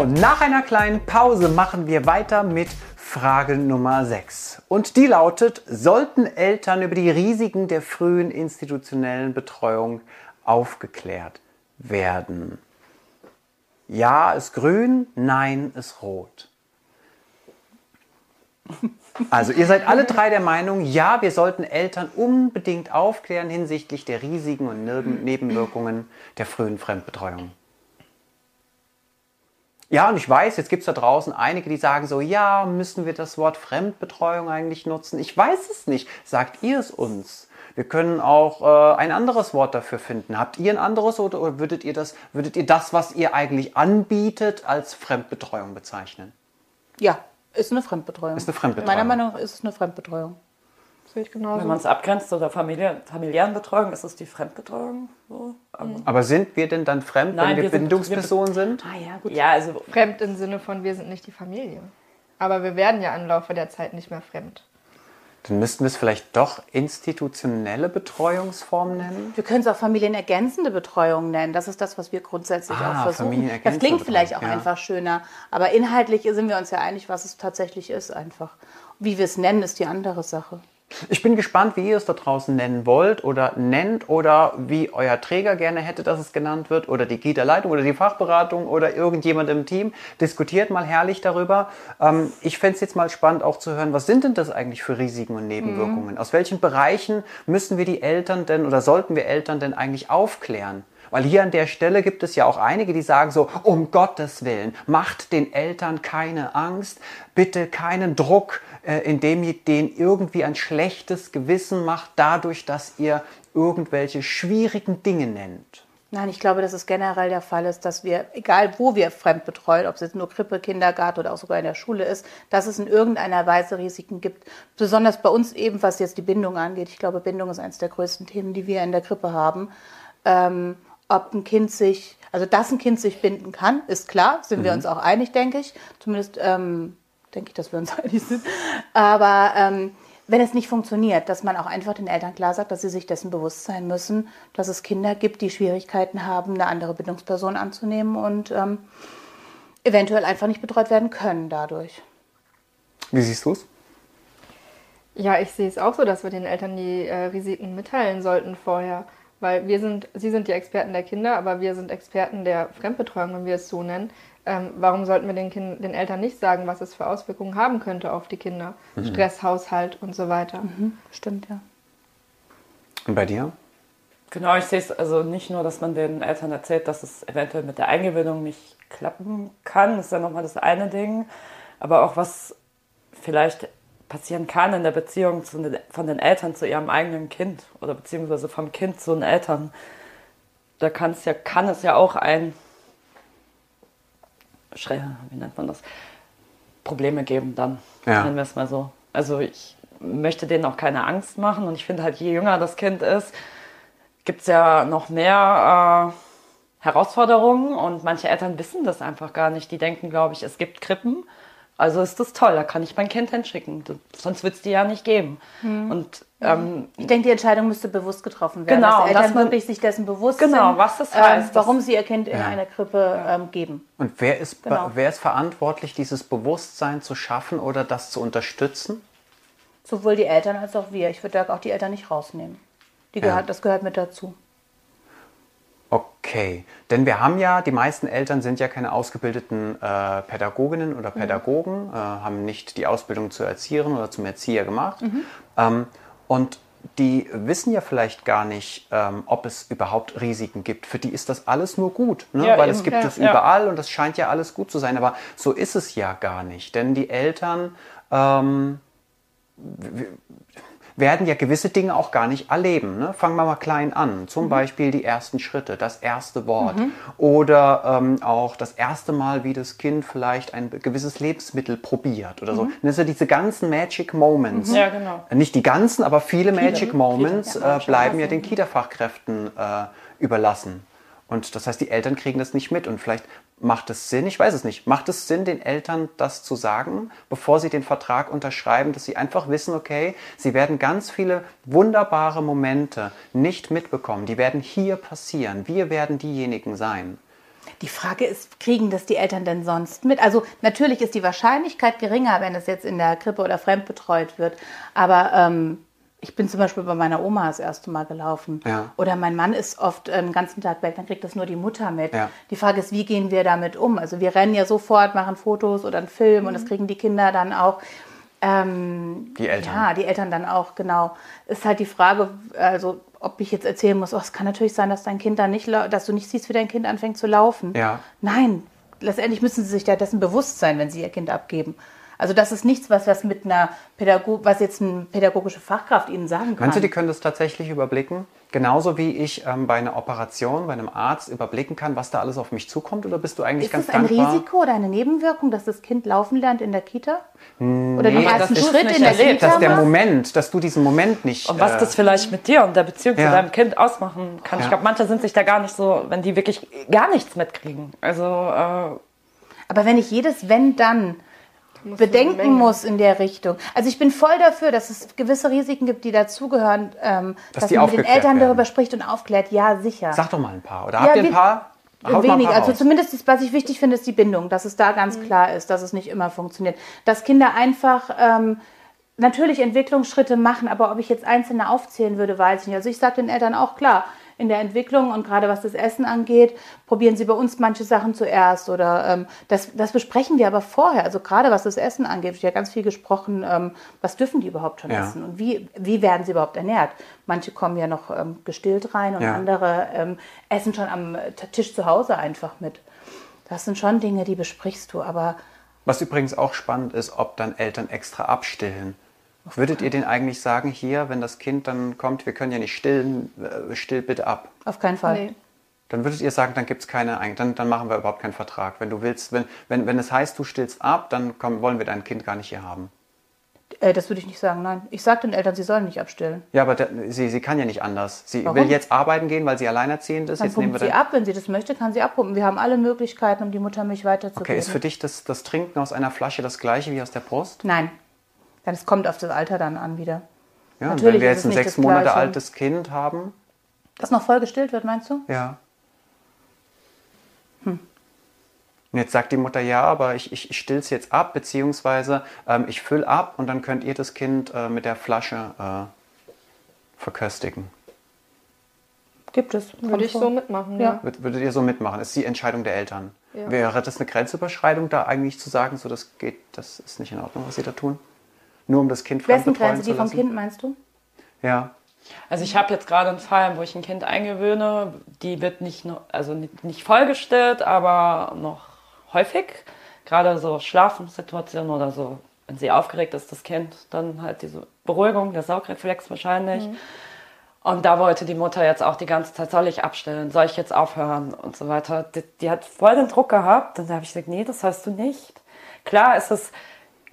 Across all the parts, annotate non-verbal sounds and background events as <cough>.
Nach einer kleinen Pause machen wir weiter mit Frage Nummer 6. Und die lautet, sollten Eltern über die Risiken der frühen institutionellen Betreuung aufgeklärt werden? Ja ist grün, nein ist rot. Also ihr seid alle drei der Meinung, ja, wir sollten Eltern unbedingt aufklären hinsichtlich der Risiken und Nebenwirkungen der frühen Fremdbetreuung. Ja, und ich weiß, jetzt gibt es da draußen einige, die sagen so, ja, müssen wir das Wort Fremdbetreuung eigentlich nutzen? Ich weiß es nicht. Sagt ihr es uns? Wir können auch äh, ein anderes Wort dafür finden. Habt ihr ein anderes oder, oder würdet ihr das, würdet ihr das, was ihr eigentlich anbietet, als Fremdbetreuung bezeichnen? Ja, ist eine Fremdbetreuung. Ist eine Fremdbetreuung. Meiner Meinung nach ist es eine Fremdbetreuung. Sehe ich genauso. Wenn man es abgrenzt oder Familie, familiären Betreuung, ist es die Fremdbetreuung. So. Aber, Aber sind wir denn dann fremd, Nein, wenn wir, wir Bindungspersonen sind? Ah ja, gut. ja, also Fremd im Sinne von, wir sind nicht die Familie. Aber wir werden ja im Laufe der Zeit nicht mehr fremd. Dann müssten wir es vielleicht doch institutionelle Betreuungsform nennen? Wir können es auch familienergänzende Betreuung nennen. Das ist das, was wir grundsätzlich Ah, auch versuchen. Das klingt vielleicht auch ja. einfach schöner. Aber inhaltlich sind wir uns ja einig, was es tatsächlich ist einfach. Wie wir es nennen, ist die andere Sache. Ich bin gespannt, wie ihr es da draußen nennen wollt oder nennt oder wie euer Träger gerne hätte, dass es genannt wird oder die Kita-Leitung oder die Fachberatung oder irgendjemand im Team. Diskutiert mal herrlich darüber. Ähm, ich fände es jetzt mal spannend auch zu hören, was sind denn das eigentlich für Risiken und Nebenwirkungen? Aus welchen Bereichen müssen wir die Eltern denn oder sollten wir Eltern denn eigentlich aufklären? Weil hier an der Stelle gibt es ja auch einige, die sagen so, um Gottes Willen, macht den Eltern keine Angst, bitte keinen Druck, äh, indem ihr denen irgendwie ein schlechtes Gewissen macht, dadurch, dass ihr irgendwelche schwierigen Dinge nennt. Nein, ich glaube, dass es generell der Fall ist, dass wir, egal wo wir fremd betreuen, ob es jetzt nur Krippe, Kindergarten oder auch sogar in der Schule ist, dass es in irgendeiner Weise Risiken gibt. Besonders bei uns eben, was jetzt die Bindung angeht. Ich glaube, Bindung ist eines der größten Themen, die wir in der Krippe haben. Ähm, ob ein Kind sich, also dass ein Kind sich binden kann, ist klar, sind wir uns auch einig, denke ich. Zumindest ähm, denke ich, dass wir uns <laughs> einig sind. Aber ähm, wenn es nicht funktioniert, dass man auch einfach den Eltern klar sagt, dass sie sich dessen bewusst sein müssen, dass es Kinder gibt, die Schwierigkeiten haben, eine andere Bindungsperson anzunehmen und ähm, eventuell einfach nicht betreut werden können dadurch. Wie siehst du es? Ja, ich sehe es auch so, dass wir den Eltern die äh, Risiken mitteilen sollten vorher. Weil wir sind, sie sind die Experten der Kinder, aber wir sind Experten der Fremdbetreuung, wenn wir es so nennen. Ähm, warum sollten wir den, kind, den Eltern nicht sagen, was es für Auswirkungen haben könnte auf die Kinder? Stress, Haushalt und so weiter. Stimmt, ja. Und bei dir? Genau, ich sehe es also nicht nur, dass man den Eltern erzählt, dass es eventuell mit der Eingewöhnung nicht klappen kann, das ist ja nochmal das eine Ding, aber auch was vielleicht passieren kann in der Beziehung den, von den Eltern zu ihrem eigenen Kind oder beziehungsweise vom Kind zu den Eltern. Da kann es ja, kann es ja auch ein, wie nennt man das, Probleme geben dann, Ja. nennen wir es mal so. Also ich möchte denen auch keine Angst machen und ich finde halt, je jünger das Kind ist, gibt es ja noch mehr äh, Herausforderungen und manche Eltern wissen das einfach gar nicht. Die denken, glaube ich, es gibt Krippen, also ist das toll, da kann ich mein Kind hinschicken. Sonst wird es die ja nicht geben. Und ähm, Ich denke, die Entscheidung müsste bewusst getroffen werden, Genau, dass die Eltern dass man- wirklich sich dessen bewusst Genau, sind, was das ähm, heißt, warum das- sie ihr Kind in Ja. eine Krippe ähm, geben. Und wer ist, Genau. wer ist verantwortlich, dieses Bewusstsein zu schaffen oder das zu unterstützen? Sowohl die Eltern als auch wir. Ich würde da auch die Eltern nicht rausnehmen. Die Ja. gehört, Das gehört mit dazu. Okay, denn wir haben ja, die meisten Eltern sind ja keine ausgebildeten äh, Pädagoginnen oder Pädagogen, äh, haben nicht die Ausbildung zur Erzieherin oder zum Erzieher gemacht. Ähm, und die wissen ja vielleicht gar nicht, ähm, ob es überhaupt Risiken gibt. Für die ist das alles nur gut, ne? Ja, weil eben. es gibt Ja, es ja. überall und das scheint ja alles gut zu sein. Aber so ist es ja gar nicht, denn die Eltern ähm, werden ja gewisse Dinge auch gar nicht erleben. Ne? Fangen wir mal klein an. Zum Beispiel die ersten Schritte, das erste Wort oder ähm, auch das erste Mal, wie das Kind vielleicht ein gewisses Lebensmittel probiert oder so. Das sind diese ganzen Magic Moments. Ja, genau. Nicht die ganzen, aber viele Magic Moments Ja, äh, bleiben ja den Kita-Fachkräften äh, überlassen. Und das heißt, die Eltern kriegen das nicht mit. Und vielleicht macht es Sinn, ich weiß es nicht, macht es Sinn, den Eltern das zu sagen, bevor sie den Vertrag unterschreiben, dass sie einfach wissen, okay, sie werden ganz viele wunderbare Momente nicht mitbekommen. Die werden hier passieren. Wir werden diejenigen sein. Die Frage ist, kriegen das die Eltern denn sonst mit? Also natürlich ist die Wahrscheinlichkeit geringer, wenn es jetzt in der Krippe oder fremdbetreut wird. Aber ähm, ich bin zum Beispiel bei meiner Oma das erste Mal gelaufen. Ja. Oder mein Mann ist oft äh, den ganzen Tag weg, dann kriegt das nur die Mutter mit. Ja. Die Frage ist, wie gehen wir damit um? Also wir rennen ja sofort, machen Fotos oder einen Film und das kriegen die Kinder dann auch. Ähm, Die Eltern. Ja, die Eltern dann auch, genau. Ist halt die Frage, also ob ich jetzt erzählen muss, oh, es kann natürlich sein, dass dein Kind dann nicht, lau- dass du nicht siehst, wie dein Kind anfängt zu laufen. Ja. Nein, letztendlich müssen sie sich da dessen bewusst sein, wenn sie ihr Kind abgeben. Also das ist nichts, was, was mit einer Pädago was jetzt eine pädagogische Fachkraft ihnen sagen kann. Meinst du, die können das tatsächlich überblicken? Genauso wie ich ähm, bei einer Operation, bei einem Arzt überblicken kann, was da alles auf mich zukommt? Oder bist du eigentlich ist ganz es ein dankbar? Risiko oder eine Nebenwirkung, dass das Kind laufen lernt in der Kita? Oder den Nee, ersten das ist Schritt nicht in der erlebt, Kita Dass der macht? Moment, dass du diesen Moment nicht. Und was äh, das vielleicht mit dir und der Beziehung Ja. zu deinem Kind ausmachen kann. Ja. Ich glaube, manche sind sich da gar nicht so, wenn die wirklich gar nichts mitkriegen. Also, äh, Aber wenn ich jedes Wenn dann bedenken Menge. muss in der Richtung. Also ich bin voll dafür, dass es gewisse Risiken gibt, die dazugehören, ähm, Dass dass, die man mit den Eltern werden. darüber spricht und aufklärt. Ja, sicher. Sag doch mal ein paar. Oder Ja, habt ihr ein paar? Wenig. Also raus. zumindest, ist, was ich wichtig finde, ist die Bindung, dass es da ganz klar ist, dass es nicht immer funktioniert. Dass Kinder einfach ähm, natürlich Entwicklungsschritte machen, aber ob ich jetzt einzelne aufzählen würde, weiß ich nicht. Also ich sage den Eltern auch klar, in der Entwicklung und gerade was das Essen angeht, probieren sie bei uns manche Sachen zuerst oder ähm, das, das besprechen wir aber vorher. Also gerade was das Essen angeht, wird ja ganz viel gesprochen, ähm, was dürfen die überhaupt schon Ja. essen und wie, wie werden sie überhaupt ernährt. Manche kommen ja noch ähm, gestillt rein und Ja. andere ähm, essen schon am Tisch zu Hause einfach mit. Das sind schon Dinge, die besprichst du, aber Was übrigens auch spannend ist, ob dann Eltern extra abstillen. Würdet ihr denen eigentlich sagen, hier, wenn das Kind dann kommt, wir können ja nicht stillen, äh, still bitte ab. auf keinen Fall. Nee. Dann würdet ihr sagen, dann gibt's keine, Ein- dann, dann machen wir überhaupt keinen Vertrag. Wenn du willst, wenn, wenn, wenn es heißt, du stillst ab, dann komm, wollen wir dein Kind gar nicht hier haben. Äh, das würde ich nicht sagen, nein. Ich sage den Eltern, sie sollen nicht abstillen. Ja, aber da, sie, sie kann ja nicht anders. Sie Warum? will jetzt arbeiten gehen, weil sie alleinerziehend ist. Dann Jetzt nehmen pumpt wir sie ab, wenn sie das möchte, kann sie abpumpen. Wir haben alle Möglichkeiten, um die Muttermilch weiterzugeben. Okay, ist für dich das, das Trinken aus einer Flasche das gleiche wie aus der Brust? Nein. Dann es kommt auf das Alter dann an wieder. Ja, und Natürlich wenn wir jetzt es ein nicht sechs das Monate altes Kind haben, Das noch voll gestillt wird, meinst du? ja. Und jetzt sagt die Mutter, ja, aber ich, ich, ich still's jetzt ab, beziehungsweise ähm, ich füll ab und dann könnt ihr das Kind äh, mit der Flasche äh, verköstigen. Gibt es. Würde Kommt ich vor. so mitmachen, Ja. ja. Würd- Würdet ihr so mitmachen? Das ist die Entscheidung der Eltern. Ja. Wäre das eine Grenzüberschreitung, da eigentlich zu sagen, so das geht, das ist nicht in Ordnung, was sie da tun? Nur um das Kind Wessen fremdbetreuen Grenze? zu Die vom lassen? Kind, meinst du? Ja. Also ich habe jetzt gerade einen Fall, wo ich ein Kind eingewöhne, die wird nicht nur, also nicht, vollgestillt, aber noch häufig. Gerade so Schlafensituationen oder so, wenn sie aufgeregt ist, das Kind, dann halt diese Beruhigung, der Saugreflex wahrscheinlich. Und da wollte die Mutter jetzt auch die ganze Zeit, soll ich abstellen, soll ich jetzt aufhören und so weiter. Die, die hat voll den Druck gehabt. Und da habe ich gesagt, nee, das hast du nicht. Klar ist es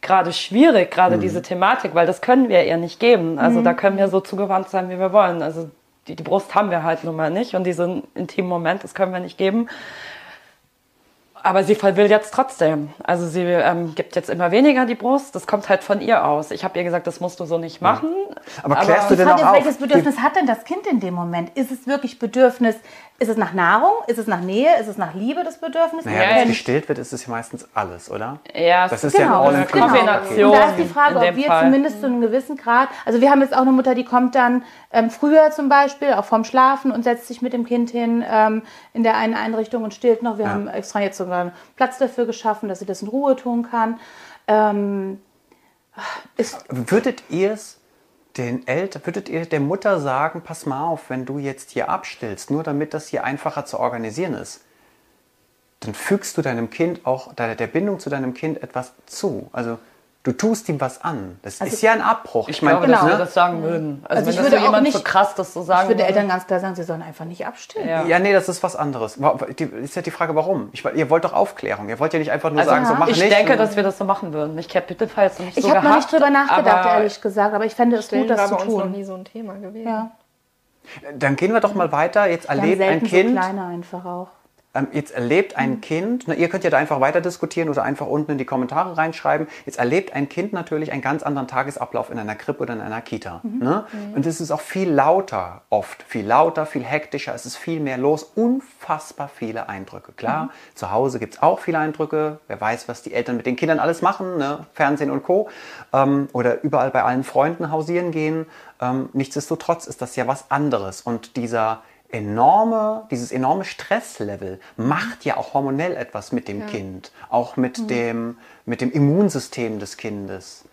gerade schwierig, gerade diese Thematik, weil das können wir ihr nicht geben. Also da können wir so zugewandt sein, wie wir wollen. Also die, die Brust haben wir halt nun mal nicht und diesen intimen Moment, das können wir nicht geben. Aber sie will jetzt trotzdem. Also sie ähm, gibt jetzt immer weniger die Brust. Das kommt halt von ihr aus. Ich habe ihr gesagt, das musst du so nicht machen. Aber klärst du Die denn Frage auch ist, auf? welches Bedürfnis hat denn das Kind in dem Moment? Ist es wirklich Bedürfnis, ist es nach Nahrung, ist es nach Nähe, ist es nach Liebe das Bedürfnis? Naja, Ja, wenn es gestillt wird, ist es ja meistens alles, oder? Ja, Das ist Genau, ja ein das ist All-Inclusive. genau. Kombination. Und da ist die Frage, ob wir Fall. zumindest zu einem gewissen Grad, also wir haben jetzt auch eine Mutter, die kommt dann ähm, früher zum Beispiel, auch vorm Schlafen und setzt sich mit dem Kind hin ähm, in der einen Einrichtung und stillt noch. Wir Ja. haben extra jetzt sogar einen Platz dafür geschaffen, dass sie das in Ruhe tun kann. Ähm, Würdet ihr es den Eltern, würdet ihr der Mutter sagen, pass mal auf, wenn du jetzt hier abstillst, nur damit das hier einfacher zu organisieren ist, dann fügst du deinem Kind auch, der Bindung zu deinem Kind etwas zu. Also du tust ihm was an. Das Also ist ja ein Abbruch. Ich glaube, Genau. dass wir das sagen würden. Also, Also ich wenn das würde jemand nicht- so krass das so ich sagen würde würde. Eltern ganz klar sagen, sie sollen einfach nicht abstillen. Ja. Ja, nee, das ist was anderes. Ist ja die Frage, warum? Ich, ihr wollt doch Aufklärung. Ihr wollt ja nicht einfach nur Also, sagen, so mach ich nicht. denke, und- dass wir das so machen würden. Ich hätte bitte jetzt noch nicht Ich so habe noch nicht drüber nachgedacht, ehrlich gesagt, aber ich fände es gut, das zu bei uns noch tun. nie so ein Thema gewesen. Ja. Dann gehen wir doch mal weiter. Jetzt erlebt ein Kind. so kleine einfach auch. Ähm, jetzt erlebt ein Mhm. Kind, na, ihr könnt ja da einfach weiter diskutieren oder einfach unten in die Kommentare reinschreiben, jetzt erlebt ein Kind natürlich einen ganz anderen Tagesablauf in einer Krippe oder in einer Kita. Mhm. Ne? Und es ist auch viel lauter oft, viel lauter, viel hektischer, es ist viel mehr los, unfassbar viele Eindrücke. Klar, Mhm. zu Hause gibt es auch viele Eindrücke, wer weiß, was die Eltern mit den Kindern alles machen, ne? Fernsehen und Co. Ähm, oder überall bei allen Freunden hausieren gehen. Ähm, nichtsdestotrotz ist das ja was anderes und dieser enorme, dieses enorme Stresslevel macht ja auch hormonell etwas mit dem Kind, auch mit, dem, mit dem Immunsystem des Kindes.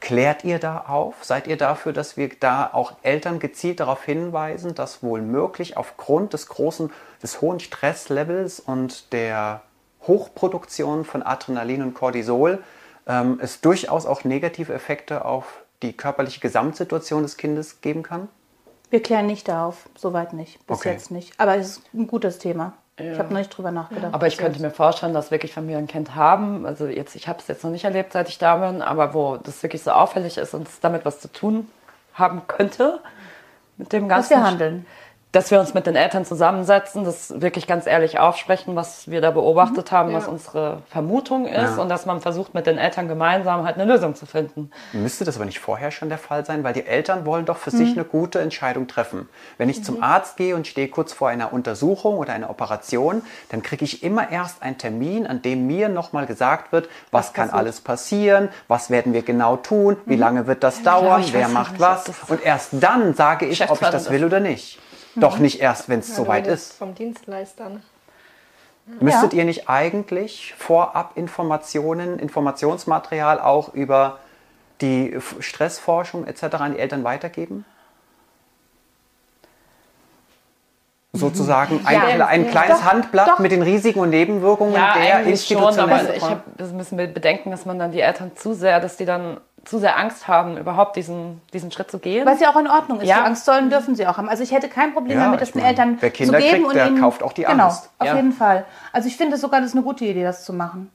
Klärt ihr da auf? Seid ihr dafür, dass wir da auch Eltern gezielt darauf hinweisen, dass wohl möglich aufgrund des großen, des hohen Stresslevels und der Hochproduktion von Adrenalin und Cortisol ähm, es durchaus auch negative Effekte auf die körperliche Gesamtsituation des Kindes geben kann? Wir klären nicht darauf, soweit nicht, bis Okay. jetzt nicht. Aber es ist ein gutes Thema. Ich habe noch nicht drüber nachgedacht. Aber ich könnte jetzt. mir vorstellen, dass wirklich Familien ein Kind haben. Also jetzt, ich habe es jetzt noch nicht erlebt, seit ich da bin, aber wo das wirklich so auffällig ist und es damit was zu tun haben könnte mit dem Dass ganzen. wir handeln. Dass wir uns mit den Eltern zusammensetzen, das wirklich ganz ehrlich aufsprechen, was wir da beobachtet haben, was unsere Vermutung ist Ja. und dass man versucht, mit den Eltern gemeinsam halt eine Lösung zu finden. Müsste das aber nicht vorher schon der Fall sein, weil die Eltern wollen doch für sich eine gute Entscheidung treffen. Wenn ich zum Arzt gehe und stehe kurz vor einer Untersuchung oder einer Operation, dann kriege ich immer erst einen Termin, an dem mir nochmal gesagt wird, was kann alles passieren, was werden wir genau tun, wie lange wird das dauern, wer macht nicht, was. Und erst dann sage ich, ob ich das will oder nicht. Doch nicht erst, wenn es soweit ist. Vom Dienstleister. ne? Müsstet ihr nicht eigentlich vorab Informationen, Informationsmaterial auch über die Stressforschung etc. an die Eltern weitergeben? Sozusagen ein, Ja, ein kleines Doch, Handblatt doch. mit den Risiken und Nebenwirkungen Ja, der eigentlich schon, aber institutionellen. ich hab, das müssen wir bedenken, dass man dann die Eltern zu sehr, dass die dann zu sehr Angst haben, überhaupt diesen, diesen Schritt zu gehen. Was ja auch in Ordnung ist. Ja. Die Angst sollen, dürfen sie auch haben. Also ich hätte kein Problem Ja, damit, das den Eltern wer Kinder zu geben kriegt, und der ihnen, kauft auch die genau, Angst. auf Ja. jeden Fall. Also ich finde sogar, das ist eine gute Idee, das zu machen.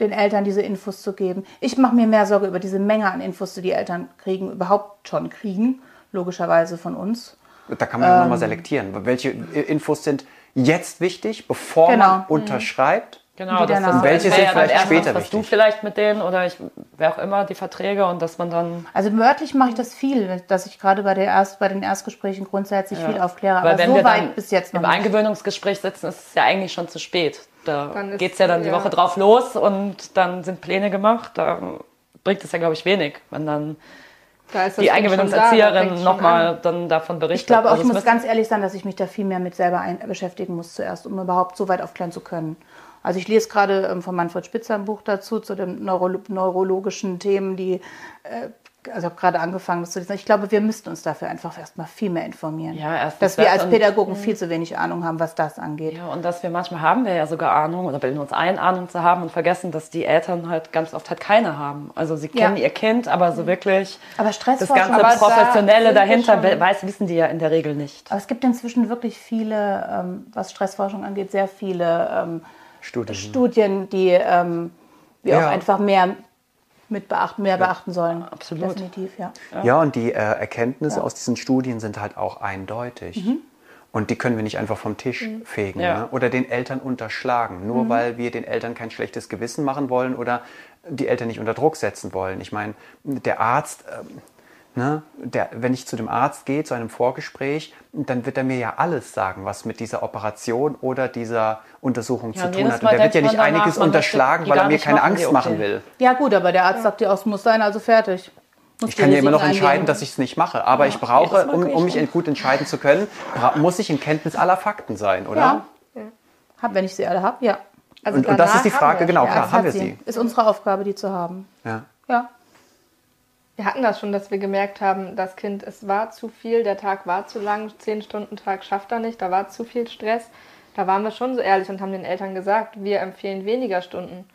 Den Eltern diese Infos zu geben. Ich mache mir mehr Sorge über diese Menge an Infos, die die Eltern kriegen, überhaupt schon kriegen, logischerweise von uns. Da kann man ja Ähm. nochmal selektieren. Welche Infos sind jetzt wichtig, bevor Genau. man unterschreibt? Genau, die das Welche wäre sind ja vielleicht erst später was, was du wichtig? vielleicht mit denen oder ich, wer auch immer, die Verträge und dass man dann Also wörtlich mache ich das viel, dass ich gerade bei, der Erst, bei den Erstgesprächen grundsätzlich viel aufkläre. Weil Aber wenn so wir weit dann bis jetzt noch im nicht. Eingewöhnungsgespräch sitzen, ist es ja eigentlich schon zu spät. Da ist- geht es ja dann die ja. Woche drauf los und dann sind Pläne gemacht. Da bringt es ja, glaube ich, wenig, wenn dann ist die da, da Eingewöhnungserzieherin schon nochmal an. dann davon berichtet. Ich glaube auch, Also ich es muss ganz ehrlich sein, dass ich mich da viel mehr mit selber ein beschäftigen muss zuerst, um überhaupt so weit aufklären zu können. Also ich lese gerade ähm, von Manfred Spitzer ein Buch dazu, zu den neuro neurologischen Themen, die, äh, also ich habe gerade angefangen, das zu lesen. Ich glaube, wir müssten uns dafür einfach erstmal viel mehr informieren. Ja, erstens dass wir das als Pädagogen viel zu wenig Ahnung haben, was das angeht. Ja, und dass wir manchmal haben wir ja sogar Ahnung oder bilden uns ein, Ahnung zu haben und vergessen, dass die Eltern halt ganz oft halt keine haben. Also sie kennen Ja. ihr Kind, aber so wirklich Aber das ganze Aber da Professionelle wir dahinter weiß, wissen die ja in der Regel nicht. aber es gibt inzwischen wirklich viele, ähm, was Stressforschung angeht, sehr viele ähm, Studien. Studien, die ähm, wir Ja. auch einfach mehr mit beachten, mehr beachten sollen. absolut. Definitiv, ja. Ja, und die äh, Erkenntnisse aus diesen Studien sind halt auch eindeutig. Und die können wir nicht einfach vom Tisch fegen Ja. ne? oder den Eltern unterschlagen, nur weil wir den Eltern kein schlechtes Gewissen machen wollen oder die Eltern nicht unter Druck setzen wollen. Ich meine, der Arzt, ähm, ne, der, wenn ich zu dem Arzt gehe, zu einem Vorgespräch, dann wird er mir ja alles sagen, was mit dieser Operation oder dieser Untersuchung Ja, zu tun hat. Und der wird ja nicht einiges unterschlagen, weil er mir keine machen, Angst die machen will. Ja gut, aber der Arzt sagt dir auch, es muss sein, also fertig. Muss Ich kann ja immer noch entscheiden, eingehen. dass ich es nicht mache. Aber ich brauche, um, um mich gut entscheiden zu können, muss ich in Kenntnis aller Fakten sein, oder? Ja. Hab, wenn ich sie alle habe, ja. Also Und, und das ist die Frage, genau, ja, klar, haben wir sie. Ist unsere Aufgabe, die zu haben. Ja. Ja. Wir hatten das schon, dass wir gemerkt haben, das Kind, es war zu viel, der Tag war zu lang, 10-Stunden-Tag schafft er nicht, da war zu viel Stress. Da waren wir schon so ehrlich und haben den Eltern gesagt, wir empfehlen weniger Stunden.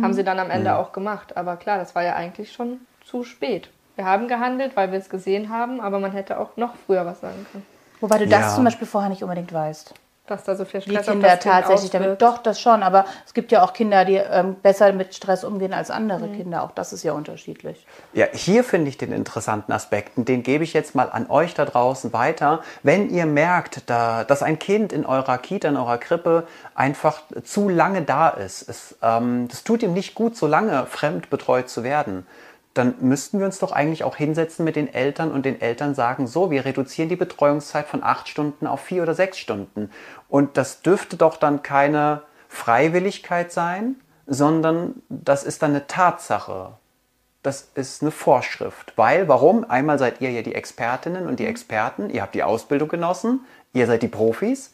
Haben sie dann am Ende auch gemacht. Aber klar, das war ja eigentlich schon zu spät. Wir haben gehandelt, weil wir es gesehen haben, aber man hätte auch noch früher was sagen können. Wobei du Ja. das zum Beispiel vorher nicht unbedingt weißt. Dass da so viel die Stress auf Kinder tatsächlich damit. Doch, das schon. Aber es gibt ja auch Kinder, die ähm, besser mit Stress umgehen als andere Mhm. Kinder. Auch das ist ja unterschiedlich. Ja, hier finde ich den interessanten Aspekten. Den gebe ich jetzt mal an euch da draußen weiter. Wenn ihr merkt, da, dass ein Kind in eurer Kita, in eurer Krippe einfach zu lange da ist, es, ähm, das tut ihm nicht gut, so lange fremd betreut zu werden, dann müssten wir uns doch eigentlich auch hinsetzen mit den Eltern und den Eltern sagen, so, wir reduzieren die Betreuungszeit von acht Stunden auf vier oder sechs Stunden. Und das dürfte doch dann keine Freiwilligkeit sein, sondern das ist dann eine Tatsache. Das ist eine Vorschrift. Weil, warum? Einmal seid ihr ja die Expertinnen und die Experten, ihr habt die Ausbildung genossen, ihr seid die Profis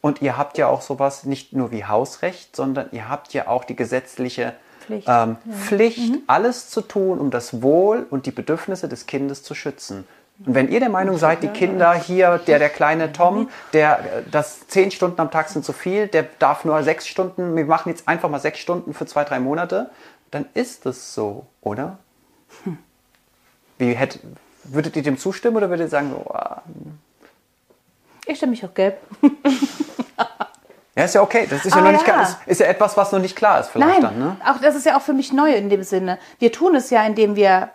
und ihr habt ja auch sowas nicht nur wie Hausrecht, sondern ihr habt ja auch die gesetzliche Pflicht. ähm, Pflicht, alles zu tun, um das Wohl und die Bedürfnisse des Kindes zu schützen. Und wenn ihr der Meinung seid, die Kinder hier, der, der kleine Tom, der, äh, das zehn Stunden am Tag sind zu viel, der darf nur sechs Stunden, wir machen jetzt einfach mal sechs Stunden für zwei, drei Monate, dann ist es so, oder? Wie hätt, würdet ihr dem zustimmen oder würdet ihr sagen, so, ah, Ich stimme mich auch gelb. <laughs> ja, ist ja okay, das ist ja Ah, noch nicht ja. klar, ist, ist ja etwas, was noch nicht klar ist vielleicht Nein, dann, ne? auch das ist ja auch für mich neu in dem Sinne. Wir tun es ja, indem wir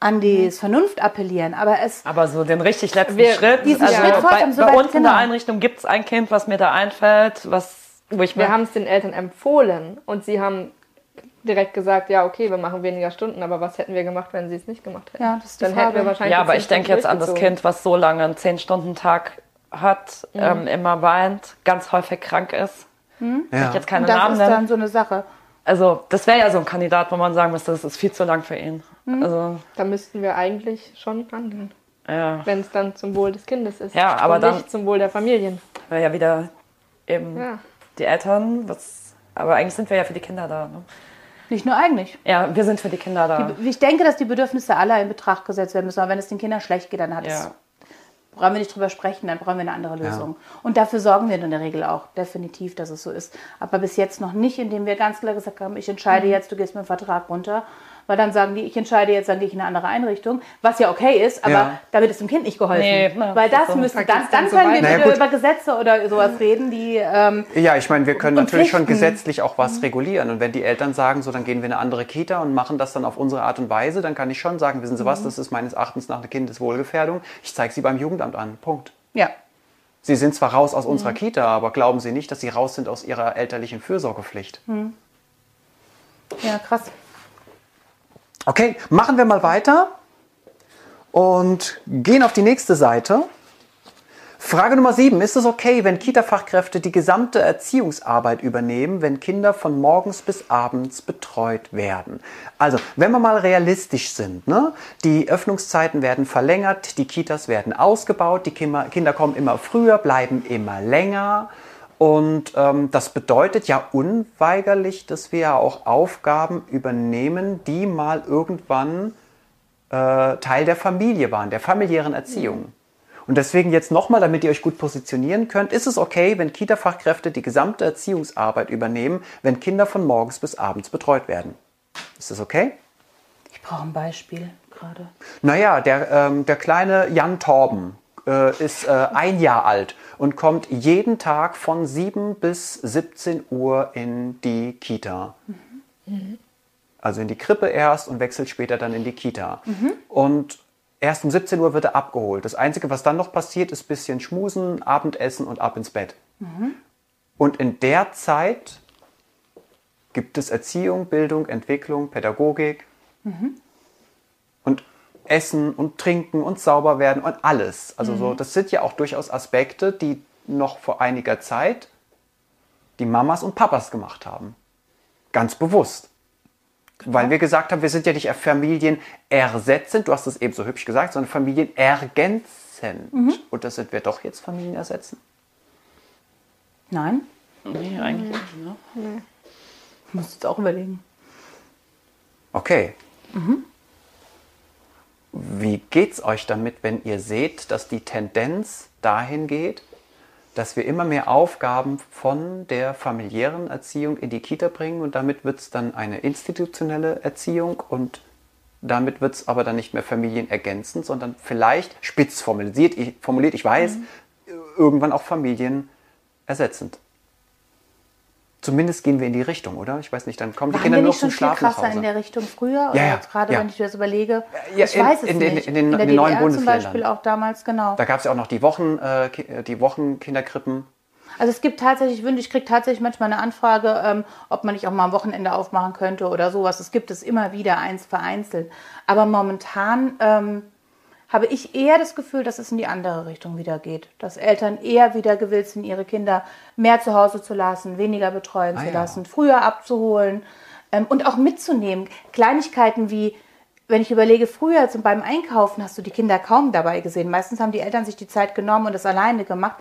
an die Mhm. Vernunft appellieren. Aber es Aber so den richtig letzten Wir- Schritt. diesen also Schritt bei, vorhaben, bei uns in der genau. Einrichtung gibt es ein Kind, was mir da einfällt, was, wo ich Wir haben es den Eltern empfohlen und sie haben direkt gesagt, ja, okay, wir machen weniger Stunden, aber was hätten wir gemacht, wenn sie es nicht gemacht hätten? Ja, das ist die Dann hätten wir Frage. wahrscheinlich Ja, aber ich denke jetzt an das. Kind, was so lange einen 10-Stunden-Tag hat, ähm, immer weint, ganz häufig krank ist. Ja. Ich jetzt keine und das Namen ist nennen. dann so eine Sache. Also, das wäre ja so ein Kandidat, wo man sagen müsste, das ist viel zu lang für ihn. Also, Da müssten wir eigentlich schon handeln, ja, wenn es dann zum Wohl des Kindes ist. Ja, aber und dann- nicht zum Wohl der Familien. wäre ja wieder eben Ja. die Eltern, was, aber eigentlich sind wir ja für die Kinder da. Ne? Nicht nur eigentlich. Ja, wir sind für die Kinder da. Ich denke, dass die Bedürfnisse aller in Betracht gesetzt werden müssen. Aber wenn es den Kindern schlecht geht, dann hat es, Ja. Brauchen wir nicht drüber sprechen, dann brauchen wir eine andere Lösung. Und dafür sorgen wir in der Regel auch, definitiv, dass es so ist. Aber bis jetzt noch nicht, indem wir ganz klar gesagt haben, ich entscheide Mhm. jetzt, du gehst mit dem Vertrag runter. Weil dann sagen die, ich entscheide jetzt, dann gehe ich in eine andere Einrichtung. Was ja okay ist, aber Ja. damit ist dem Kind nicht geholfen. Nee, na, Weil das so. müsste, Da dann, dann so können wir. Naja, wieder über Gesetze oder sowas reden, die ähm, Ja, ich meine, wir können natürlich schon gesetzlich auch was regulieren. Und wenn die Eltern sagen, so, dann gehen wir in eine andere Kita und machen das dann auf unsere Art und Weise, dann kann ich schon sagen, wissen Sie was, das ist meines Erachtens nach eine Kindeswohlgefährdung. Ich zeige Sie beim Jugendamt an. Punkt. ja, Sie sind zwar raus aus unserer Kita, aber glauben Sie nicht, dass Sie raus sind aus Ihrer elterlichen Fürsorgepflicht. ja, krass. Okay, machen wir mal weiter und gehen auf die nächste Seite. Frage Nummer 7. Ist es okay, wenn Kita-Fachkräfte die gesamte Erziehungsarbeit übernehmen, wenn Kinder von morgens bis abends betreut werden? Also, wenn wir mal realistisch sind, ne? die Öffnungszeiten werden verlängert, die Kitas werden ausgebaut, die Kinder, Kinder kommen immer früher, bleiben immer länger. Und ähm, das bedeutet ja unweigerlich, dass wir ja auch Aufgaben übernehmen, die mal irgendwann äh, Teil der Familie waren, der familiären Erziehung. Und deswegen jetzt nochmal, damit ihr euch gut positionieren könnt, ist es okay, wenn Kita-Fachkräfte die gesamte Erziehungsarbeit übernehmen, wenn Kinder von morgens bis abends betreut werden. Ist das okay? Ich brauche ein Beispiel gerade. Naja, der, ähm, der kleine Jan Torben äh, ist äh, ein Jahr alt und kommt jeden Tag von 7 bis 17 Uhr in die Kita. Also in die Krippe erst und wechselt später dann in die Kita. Und erst um 17 Uhr wird er abgeholt. Das Einzige, was dann noch passiert, ist ein bisschen Schmusen, Abendessen und ab ins Bett. Und in der Zeit gibt es Erziehung, Bildung, Entwicklung, Pädagogik und Essen und Trinken und sauber werden und alles. Also so, das sind ja auch durchaus Aspekte, die noch vor einiger Zeit die Mamas und Papas gemacht haben. Ganz bewusst. Weil wir gesagt haben, wir sind ja nicht Familien ersetzend, du hast es eben so hübsch gesagt, sondern Familien ergänzend. Und das sind wir doch jetzt Familien ersetzen. Nein? Nee, eigentlich nicht. Ne? Ich muss jetzt auch überlegen. Okay. Wie geht's euch damit, wenn ihr seht, dass die Tendenz dahin geht, dass wir immer mehr Aufgaben von der familiären Erziehung in die Kita bringen und damit wird es dann eine institutionelle Erziehung und damit wird es aber dann nicht mehr familienergänzend, sondern vielleicht spitz formuliert, ich, formuliert, ich weiß, irgendwann auch familienfremd. Zumindest gehen wir in die Richtung, oder? Ich weiß nicht, dann kommen die Waren Kinder wir nur zum schon viel Schlaf nach krasser Hause. in der Richtung früher? Ja, ja, gerade, ja. wenn ich mir das überlege. Ja, ich in- weiß es in den- nicht. in den- der in den neuen DDR zum Bundesländern. Beispiel auch damals, genau. Da gab es ja auch noch die Wochen, äh, Ki- die Wochenkinderkrippen. Also es gibt tatsächlich Wünsche, ich kriege tatsächlich manchmal eine Anfrage, ähm, ob man nicht auch mal am Wochenende aufmachen könnte oder sowas. Es gibt es immer wieder, eins vereinzelt. Aber momentan ähm, habe ich eher das Gefühl, dass es in die andere Richtung wieder geht. Dass Eltern eher wieder gewillt sind, ihre Kinder mehr zu Hause zu lassen, weniger betreuen Ah, zu ja. lassen, früher abzuholen ähm, und auch mitzunehmen. Kleinigkeiten wie wenn ich überlege, früher zum beim Einkaufen hast du die Kinder kaum dabei gesehen. Meistens haben die Eltern sich die Zeit genommen und das alleine gemacht.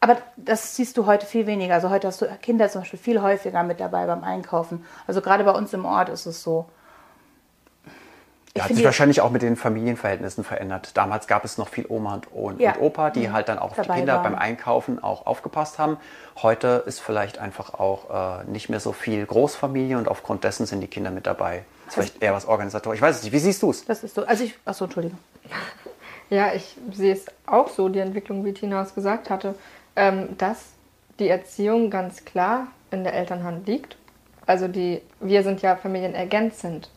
Aber das siehst du heute viel weniger. Also heute hast du Kinder zum Beispiel viel häufiger mit dabei beim Einkaufen. Also gerade bei uns im Ort ist es so. Da hat sich die- wahrscheinlich auch mit den Familienverhältnissen verändert. Damals gab es noch viel Oma und, und, Ja. und Opa, die halt dann auch auf die Dabei Kinder waren. beim Einkaufen auch aufgepasst haben. Heute ist vielleicht einfach auch äh, nicht mehr so viel Großfamilie und aufgrund dessen sind die Kinder mit dabei. Ist vielleicht eher was organisatorisch. Ich weiß es nicht. Wie siehst du es? Das ist so. Also ich, achso, Entschuldigung. <laughs> Ja, ich sehe es auch so, die Entwicklung, wie Tina es gesagt hatte, ähm, dass die Erziehung ganz klar in der Elternhand liegt. Also die, wir sind ja familienergänzend.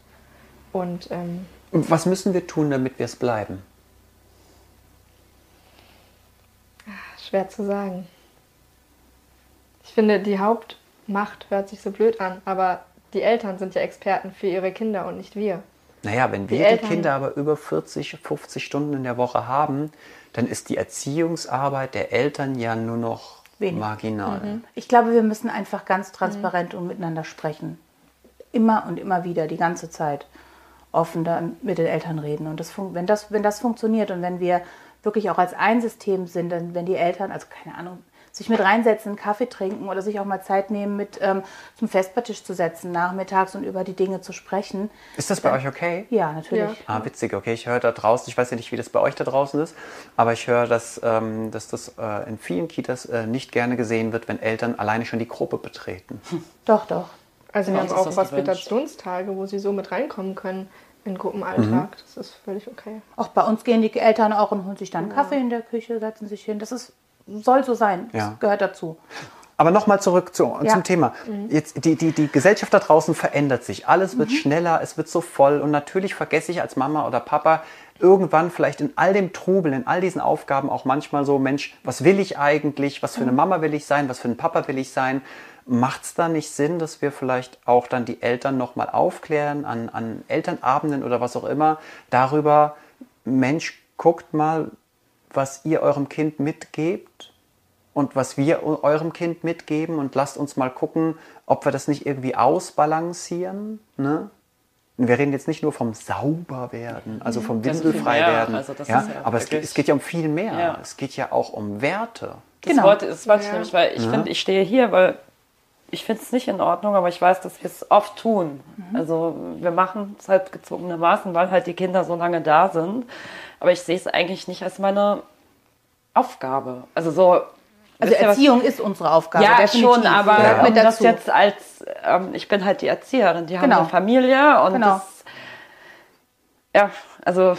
Und ähm, was müssen wir tun, damit wir es bleiben? schwer zu sagen. Ich finde, die Hauptmacht hört sich so blöd an, aber die Eltern sind ja Experten für ihre Kinder und nicht wir. Naja, wenn wir Die die, Eltern- Kinder aber über 40, 50 Stunden in der Woche haben, dann ist die Erziehungsarbeit der Eltern ja nur noch Wenig. marginal. Ich glaube, wir müssen einfach ganz transparent und miteinander sprechen. Immer und immer wieder, die ganze Zeit offen dann mit den Eltern reden. Und das, wenn, das, wenn das funktioniert und wenn wir wirklich auch als ein System sind, dann wenn die Eltern, also keine Ahnung, sich mit reinsetzen, einen Kaffee trinken oder sich auch mal Zeit nehmen, mit ähm, zum Vespertisch zu setzen, nachmittags und über die Dinge zu sprechen. Ist das bei euch okay? Ja, natürlich. Ja. Ah, witzig, okay. Ich höre da draußen, ich weiß ja nicht, wie das bei euch da draußen ist, aber ich höre, dass, ähm, dass das äh, in vielen Kitas äh, nicht gerne gesehen wird, wenn Eltern alleine schon die Gruppe betreten. Doch, doch. Also wir haben auch gewünscht. Hospitationstage, wo sie so mit reinkommen können in Gruppenalltag. Das ist völlig okay. Auch bei uns gehen die Eltern auch und holen sich dann einen Kaffee in der Küche, setzen sich hin. Das ist, soll so sein. Ja. Das gehört dazu. Aber nochmal zurück zu, Ja. zum Thema. Jetzt, die, die, die Gesellschaft da draußen verändert sich. Alles wird schneller, es wird so voll. Und natürlich vergesse ich als Mama oder Papa irgendwann vielleicht in all dem Trubel, in all diesen Aufgaben auch manchmal so, Mensch, was will ich eigentlich? Was für eine Mama will ich sein? Was für ein Papa will ich sein? Macht es da nicht Sinn, dass wir vielleicht auch dann die Eltern nochmal aufklären an, an Elternabenden oder was auch immer darüber, Mensch, guckt mal, was ihr eurem Kind mitgebt und was wir eu- eurem Kind mitgeben und lasst uns mal gucken, ob wir das nicht irgendwie ausbalancieren. Ne? Und wir reden jetzt nicht nur vom Sauberwerden, also vom Ganz viel Windelfrei mehr. werden. Also ja? ja Aber es geht, es geht ja um viel mehr. Ja. Es geht ja auch um Werte. Das Genau. wollte, das wollte ich nämlich, weil ich finde, ich stehe hier, weil ich finde es nicht in Ordnung, aber ich weiß, dass wir es oft tun. Also wir machen es halt gezwungenermaßen, weil halt die Kinder so lange da sind. Aber ich sehe es eigentlich nicht als meine Aufgabe. Also so. Also ihr, was- Erziehung ist unsere Aufgabe. ja, definitiv. schon, aber Gehört um das jetzt als, ähm, ich bin halt die Erzieherin, die haben Genau. eine Familie und Genau. das, ja, also,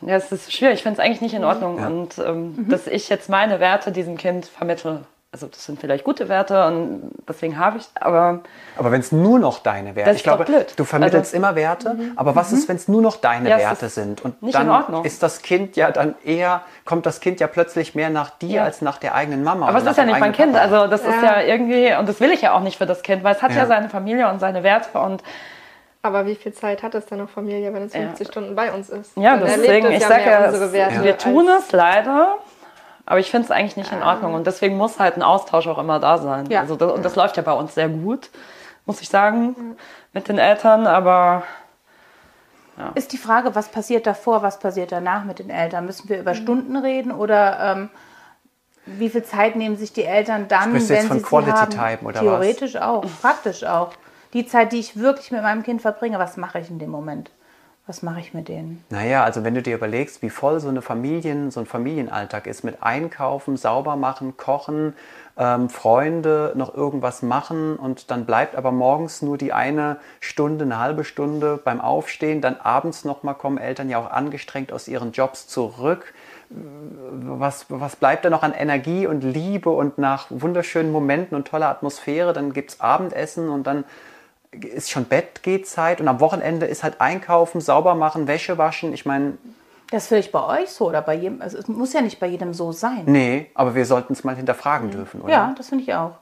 ja, es ist schwierig, ich finde es eigentlich nicht in Ordnung und ähm, Mhm. dass ich jetzt meine Werte diesem Kind vermittle. Also das sind vielleicht gute Werte und deswegen habe ich, aber Aber wenn es nur noch deine Werte, Das ich glaube, blöd. du vermittelst Also- immer Werte, aber was ist, wenn es nur noch deine Ja, Werte sind? Und nicht dann in Ordnung. ist das Kind ja dann eher, kommt das Kind ja plötzlich mehr nach dir Ja. als nach der eigenen Mama. Aber es ist ja nicht mein Kind, Papa. also das ist ja irgendwie, und das will ich ja auch nicht für das Kind, weil es hat ja, Ja. seine Familie und seine Werte und Aber wie viel Zeit hat es dann noch Familie, wenn es Ja. 50 Stunden bei uns ist? Ja, Dann deswegen, es ich ja sage ja, wir tun es leider, aber ich finde es eigentlich nicht in Ordnung und deswegen muss halt ein Austausch auch immer da sein. Ja. Also das, und das läuft ja bei uns sehr gut, muss ich sagen, mit den Eltern, aber Ist die Frage, was passiert davor, was passiert danach mit den Eltern? Müssen wir über Stunden reden oder ähm, wie viel Zeit nehmen sich die Eltern dann, Sprichst du wenn jetzt von sie Quality sie haben? Time oder was? Theoretisch auch, praktisch auch. Die Zeit, die ich wirklich mit meinem Kind verbringe, was mache ich in dem Moment? Was mache ich mit denen? Naja, also wenn du dir überlegst, wie voll so eine Familien, so ein Familienalltag ist mit Einkaufen, sauber machen, kochen, ähm, Freunde noch irgendwas machen und dann bleibt aber morgens nur die eine Stunde, eine halbe Stunde beim Aufstehen, dann abends nochmal kommen Eltern ja auch angestrengt aus ihren Jobs zurück. Was, was bleibt da noch an Energie und Liebe und nach wunderschönen Momenten und toller Atmosphäre? Dann gibt es Abendessen und dann ist schon Bettgehzeit und am Wochenende ist halt einkaufen, sauber machen, Wäsche waschen. Ich meine. Das ist vielleicht bei euch so oder bei jedem, also es muss ja nicht bei jedem so sein. Nee, aber wir sollten es mal hinterfragen dürfen, oder? Ja, das finde ich auch.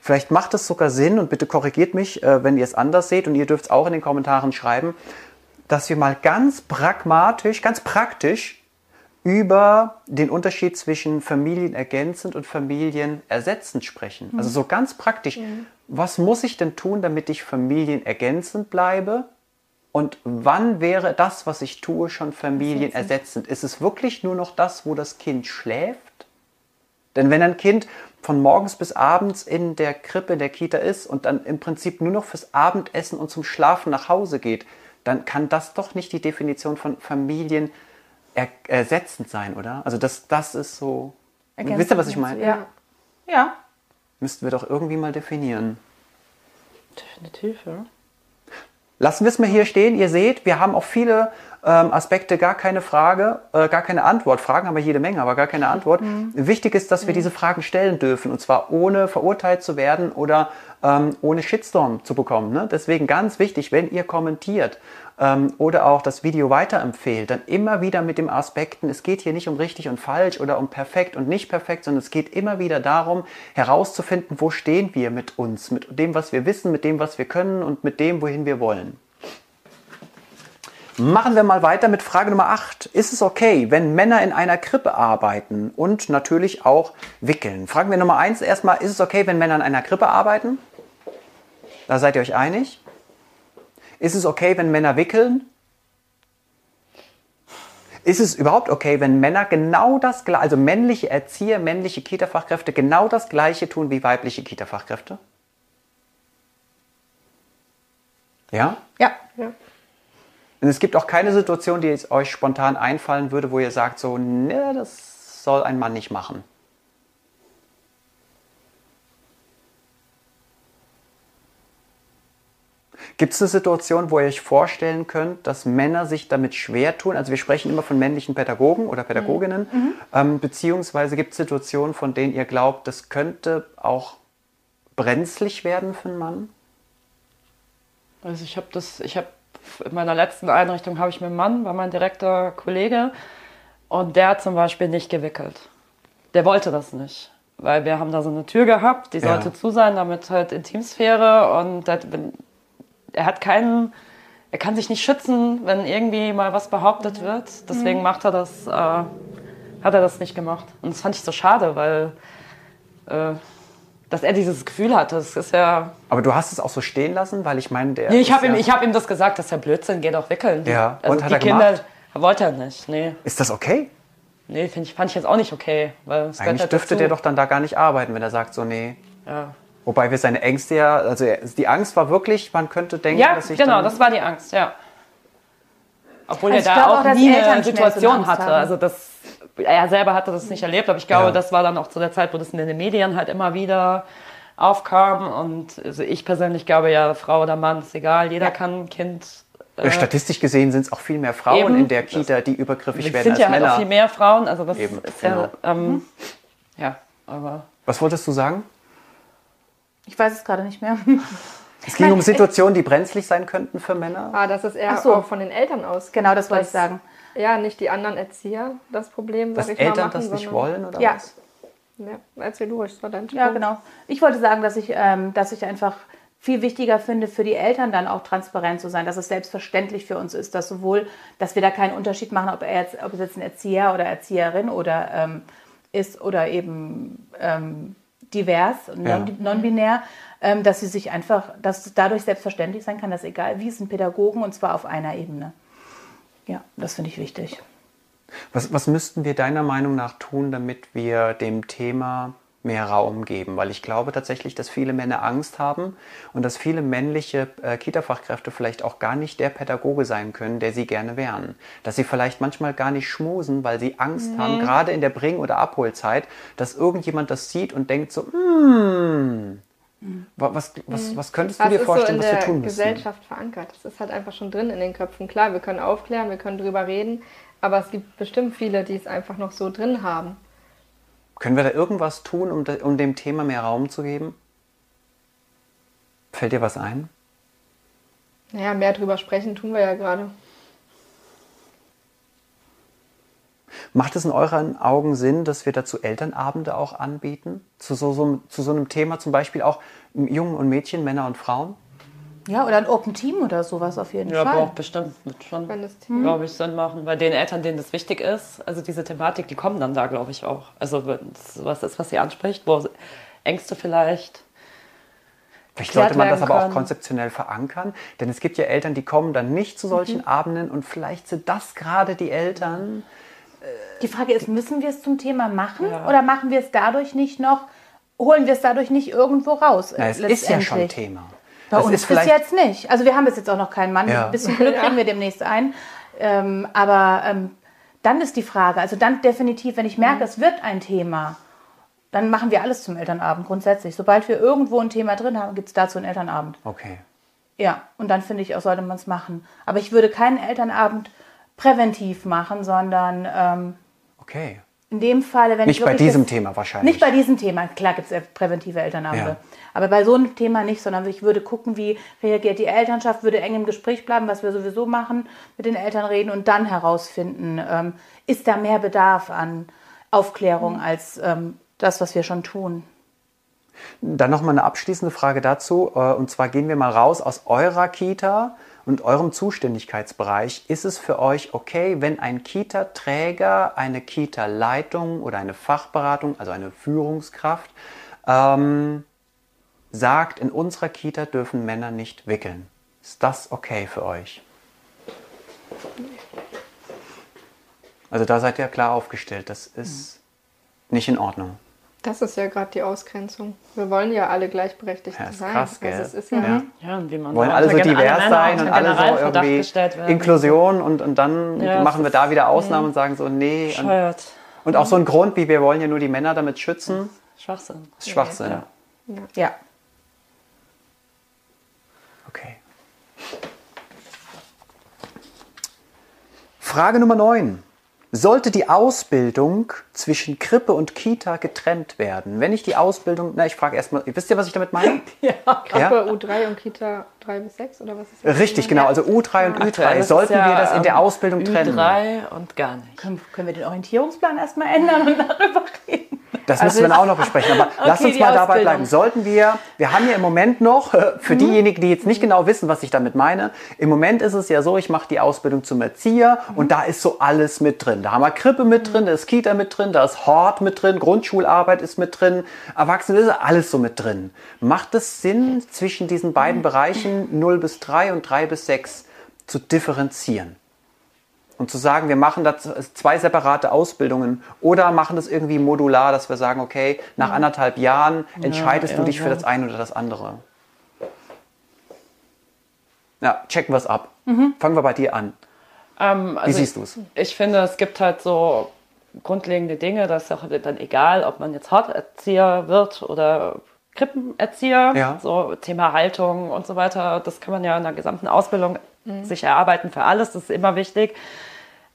Vielleicht macht es sogar Sinn und bitte korrigiert mich, äh, wenn ihr es anders seht und ihr dürft es auch in den Kommentaren schreiben, dass wir mal ganz pragmatisch, ganz praktisch über den Unterschied zwischen familienergänzend und familienersetzend sprechen. Also so ganz praktisch. Was muss ich denn tun, damit ich familienergänzend bleibe? Und wann wäre das, was ich tue, schon familienersetzend? Ist es wirklich nur noch das, wo das Kind schläft? Denn wenn ein Kind von morgens bis abends in der Krippe, in der Kita ist und dann im Prinzip nur noch fürs Abendessen und zum Schlafen nach Hause geht, dann kann das doch nicht die Definition von Familien er ersetzend sein, oder? Also das, das ist so. Ergänzend wisst ihr, was ich meine? Ja. Ja. Müssten wir doch irgendwie mal definieren. Definitiv, ja. Lassen wir es mal hier stehen. Ihr seht, wir haben auf viele ähm, Aspekte gar keine Frage, äh, gar keine Antwort. Fragen haben wir jede Menge, aber gar keine Antwort. Wichtig ist, dass wir diese Fragen stellen dürfen und zwar ohne verurteilt zu werden oder ähm, ohne Shitstorm zu bekommen. Ne? Deswegen ganz wichtig, wenn ihr kommentiert ähm, oder auch das Video weiterempfehlt, dann immer wieder mit dem Aspekten, es geht hier nicht um richtig und falsch oder um perfekt und nicht perfekt, sondern es geht immer wieder darum, herauszufinden, wo stehen wir mit uns, mit dem, was wir wissen, mit dem, was wir können und mit dem, wohin wir wollen. Machen wir mal weiter mit Frage Nummer 8. Ist es okay, wenn Männer in einer Krippe arbeiten und natürlich auch wickeln? Fragen wir Nummer 1 erstmal, ist es okay, wenn Männer in einer Krippe arbeiten? Da seid ihr euch einig? Ist es okay, wenn Männer wickeln? Ist es überhaupt okay, wenn Männer genau das gleiche, also männliche Erzieher, männliche Kita-Fachkräfte genau das gleiche tun wie weibliche Kita-Fachkräfte? Ja? Ja. Und es gibt auch keine Situation, die euch spontan einfallen würde, wo ihr sagt so, ne, das soll ein Mann nicht machen. Gibt es eine Situation, wo ihr euch vorstellen könnt, dass Männer sich damit schwer tun? Also wir sprechen immer von männlichen Pädagogen oder Pädagoginnen. Ähm, beziehungsweise gibt es Situationen, von denen ihr glaubt, das könnte auch brenzlig werden für einen Mann? Also ich habe das, ich habe in meiner letzten Einrichtung habe ich mit einem Mann, war mein direkter Kollege, und der hat zum Beispiel nicht gewickelt. Der wollte das nicht. Weil wir haben da so eine Tür gehabt, die Ja. sollte zu sein, damit halt Intimsphäre und das, wenn, er hat keinen, er kann sich nicht schützen, wenn irgendwie mal was behauptet wird. Deswegen macht er das, äh, hat er das nicht gemacht. Und das fand ich so schade, weil äh, dass er dieses Gefühl hatte. Das ist ja. Aber du hast es auch so stehen lassen, weil ich meine, der. Nee, ich habe ja, ihm, ich hab ihm das gesagt, das ist ja Blödsinn, geh doch wickeln. Ja, also und hat die er Kinder gemacht? wollte er nicht. Nee, Ist das okay? nee find ich, fand ich jetzt auch nicht okay. Weil es Eigentlich halt dürfte dazu. der doch dann da gar nicht arbeiten, wenn er sagt so, nee. Ja, Wobei wir seine Ängste ja, also er- die Angst war wirklich, man könnte denken, ja dass ich genau, dann, das war die Angst, ja. Obwohl Also er da auch, auch, dass nie eine Situation hatte. haben. Also das, er selber hatte das nicht erlebt, aber ich glaube, Ja. das war dann auch zu der Zeit, wo das in den Medien halt immer wieder aufkam. Und also ich persönlich glaube ja, Frau oder Mann, ist egal, jeder Ja. kann ein Kind. Äh, Statistisch gesehen sind es auch viel mehr Frauen Eben. in der Kita, die übergriffig Es werden sind als ja halt Männer. auch viel mehr Frauen, also das Eben, ist genau. ja, ähm, ja, aber Was wolltest du sagen? Ich weiß es gerade nicht mehr. <laughs> Es ging um Situationen, die brenzlig sein könnten für Männer. Ah, dass es eher Ach so. auch von den Eltern aus. Genau, das wollte ich sagen. Ja, nicht die anderen Erzieher das Problem, sag Dass ich Eltern mal, machen, das nicht wollen oder Ja. was? Ja, erzähl du, es war dein Ja, genau. Ich wollte sagen, dass ich, ähm, dass ich einfach viel wichtiger finde, für die Eltern dann auch transparent zu sein, dass es selbstverständlich für uns ist, dass sowohl, dass wir da keinen Unterschied machen, ob, er jetzt, ob es jetzt ein Erzieher oder Erzieherin oder ähm, ist oder eben ähm, divers und Ja. non-binär, ähm, dass sie sich einfach, dass es dadurch selbstverständlich sein kann, dass egal wie es sind Pädagogen und zwar auf einer Ebene. Ja, das finde ich wichtig. was? Was müssten wir deiner Meinung nach tun, damit wir dem Thema mehr Raum geben, weil ich glaube tatsächlich, dass viele Männer Angst haben und dass viele männliche äh, Kita-Fachkräfte vielleicht auch gar nicht der Pädagoge sein können, der sie gerne wären. Dass sie vielleicht manchmal gar nicht schmusen, weil sie Angst Mhm. haben, gerade in der Bring- oder Abholzeit, dass irgendjemand das sieht und denkt so, wa- was, was, was könntest du Das dir ist vorstellen, so was in wir der tun müssen? Gesellschaft verankert. Das ist halt einfach schon drin in den Köpfen. Klar, wir können aufklären, wir können drüber reden, aber es gibt bestimmt viele, die es einfach noch so drin haben. Können wir da irgendwas tun, um, de, um dem Thema mehr Raum zu geben? Fällt dir was ein? Naja, mehr drüber sprechen tun wir ja gerade. Macht es in euren Augen Sinn, dass wir dazu Elternabende auch anbieten? Zu so, so, zu so einem Thema zum Beispiel auch Jungen und Mädchen, Männer und Frauen? Ja, oder ein Open Team oder sowas auf jeden Ja, Fall. aber auch bestimmt wird schon, glaube ich, Sinn machen. Bei den Eltern, denen das wichtig ist, also diese Thematik, die kommen dann da, glaube ich, auch. Also wenn es was ist, was sie anspricht, wo Ängste vielleicht. Vielleicht sollte man das aber auch können. konzeptionell verankern, denn es gibt ja Eltern, die kommen dann nicht zu solchen Abenden und vielleicht sind das gerade die Eltern. Die Frage ist, müssen wir es zum Thema machen oder machen wir es dadurch nicht noch, holen wir es dadurch nicht irgendwo raus? Na, es ist ja schon? Thema. Bei Das uns ist bis jetzt nicht. Also wir haben bis jetzt auch noch keinen Mann. Ja. Ein bisschen Glück kriegen wir demnächst ein. Ähm, aber ähm, dann ist die Frage, also dann definitiv, wenn ich merke, es wird ein Thema, dann machen wir alles zum Elternabend grundsätzlich. Sobald wir irgendwo ein Thema drin haben, gibt es dazu einen Elternabend. Okay. Ja, und dann finde ich auch, sollte man es machen. Aber ich würde keinen Elternabend präventiv machen, sondern ähm, Okay. in dem Falle, wenn Nicht ich bei diesem das- Thema wahrscheinlich. Nicht bei diesem Thema. Klar gibt es präventive Elternabende. Ja. Aber bei so einem Thema nicht, sondern ich würde gucken, wie reagiert die Elternschaft, würde eng im Gespräch bleiben, was wir sowieso machen, mit den Eltern reden und dann herausfinden, ähm, ist da mehr Bedarf an Aufklärung als ähm, das, was wir schon tun. Dann noch mal eine abschließende Frage dazu. äh, Und zwar gehen wir mal raus aus eurer Kita und eurem Zuständigkeitsbereich. Ist es für euch okay, wenn ein Kita-Träger, eine Kita-Leitung oder eine Fachberatung, also eine Führungskraft, ähm, sagt, in unserer Kita dürfen Männer nicht wickeln? Ist das okay für euch? Also da seid ihr klar aufgestellt. Das ist nicht in Ordnung. Das ist ja gerade die Ausgrenzung. Wir wollen ja alle gleichberechtigt Ja, ist sein. krass, gell? Also es ist ja, Ja. Ja, und wie man wollen alle so divers sein und alle so Generalverdacht irgendwie. Inklusion und, und dann Ja, machen wir da wieder Ausnahmen und sagen so, nee. Und, Bescheuert. und auch so ein Grund, wie wir wollen ja nur die Männer damit schützen, Schwachsinn. ist Schwachsinn. Ja. Ja. Okay. Frage Nummer 9. Sollte die Ausbildung zwischen Krippe und Kita getrennt werden? Wenn ich die Ausbildung, na, ich frage erstmal, wisst ihr, was ich damit meine? Ja, <laughs> Ja. Krippe U3 und Kita 3 bis 6 oder was ist das? Richtig, genau. Also U3 und Aktuell Ü3. ist es Sollten ja, wir das in der ähm, Ausbildung trennen? Ü3 und gar nicht. Können, können wir den Orientierungsplan erstmal ändern und darüber reden? Das Also müssen wir <laughs> auch noch besprechen. Aber lass uns die mal dabei bleiben. Sollten wir, wir haben ja im Moment noch, <laughs> für diejenigen, die jetzt nicht genau wissen, was ich damit meine, im Moment ist es ja so, ich mache die Ausbildung zum Erzieher und da ist so alles mit drin. Da haben wir Krippe mit drin, da ist Kita mit drin, da ist Hort mit drin, Grundschularbeit ist mit drin, Erwachsene ist alles so mit drin. Macht es Sinn, zwischen diesen beiden Bereichen 0 bis 3 und 3 bis 6 zu differenzieren? Und zu sagen, wir machen da zwei separate Ausbildungen oder machen das irgendwie modular, dass wir sagen, okay, nach anderthalb Jahren entscheidest du ja, dich für ja. das eine oder das andere. Ja, checken wir es ab. Fangen wir bei dir an. Ähm, also siehst du's? Ich finde, es gibt halt so grundlegende Dinge, das ist auch dann egal, ob man jetzt Horterzieher wird oder Krippenerzieher, Ja. so Thema Haltung und so weiter, das kann man ja in der gesamten Ausbildung sich erarbeiten für alles, das ist immer wichtig.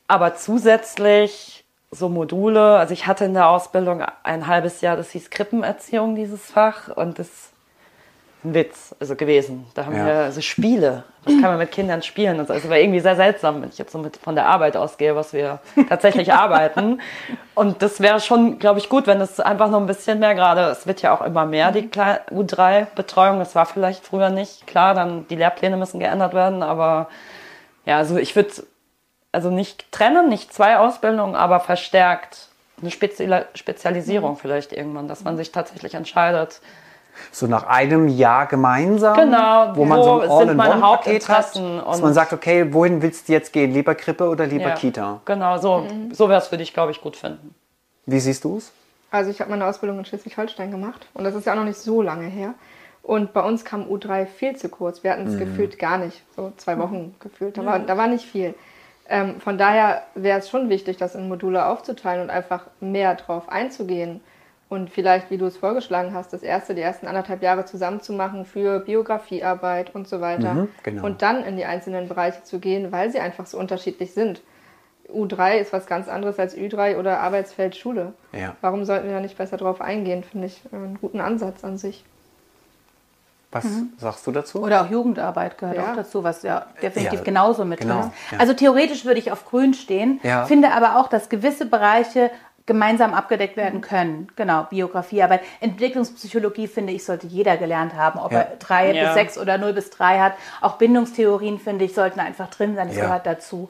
Aber zusätzlich so Module, also ich hatte in der Ausbildung ein halbes Jahr, das hieß Krippenerziehung, dieses Fach, und das ist ein Witz also gewesen. Da haben Ja. wir so Spiele, was kann man mit Kindern spielen? So. Also war irgendwie sehr seltsam, wenn ich jetzt so mit von der Arbeit ausgehe, was wir tatsächlich <laughs> arbeiten. Und das wäre schon, glaube ich, gut, wenn es einfach noch ein bisschen mehr gerade, es wird ja auch immer mehr, die U3-Betreuung. Das war vielleicht früher nicht. Klar, dann die Lehrpläne müssen geändert werden, aber ja, also ich würde also nicht trennen, nicht zwei Ausbildungen, aber verstärkt eine Spezial Spezialisierung vielleicht irgendwann, dass man sich tatsächlich entscheidet, So nach einem Jahr gemeinsam, Genau, wo man wo so ein sind meine All-in-One-Paket hat, Hauptinteressen dass und- man sagt, okay, wohin willst du jetzt gehen? Lieber Krippe oder lieber Ja, Kita? Genau, so, so wäre es für dich, glaube ich, gut finden. Wie siehst du es? Also ich habe meine Ausbildung in Schleswig-Holstein gemacht und das ist ja auch noch nicht so lange her. Und bei uns kam U3 viel zu kurz. Wir hatten es gefühlt gar nicht, so zwei Wochen gefühlt. Da war, da war nicht viel. Ähm, von daher wäre es schon wichtig, das in Module aufzuteilen und einfach mehr drauf einzugehen. Und vielleicht, wie du es vorgeschlagen hast, das erste, die ersten anderthalb Jahre zusammen zu machen für Biografiearbeit und so weiter. Mhm, genau. Und dann in die einzelnen Bereiche zu gehen, weil sie einfach so unterschiedlich sind. U3 ist was ganz anderes als Ü3 oder Arbeitsfeld Schule. Ja. Warum sollten wir da nicht besser drauf eingehen? Finde ich einen guten Ansatz an sich. Was sagst du dazu? Oder auch Jugendarbeit gehört Ja. auch dazu, was ja definitiv Ja, genauso mit genau, drin ist. Also theoretisch würde ich auf grün stehen, Ja. finde aber auch, dass gewisse Bereiche gemeinsam abgedeckt werden können. Genau, Biografiearbeit. Entwicklungspsychologie, finde ich, sollte jeder gelernt haben, ob Ja. er drei Ja. bis sechs oder null bis drei hat. Auch Bindungstheorien, finde ich, sollten einfach drin sein. Das Ja. gehört dazu.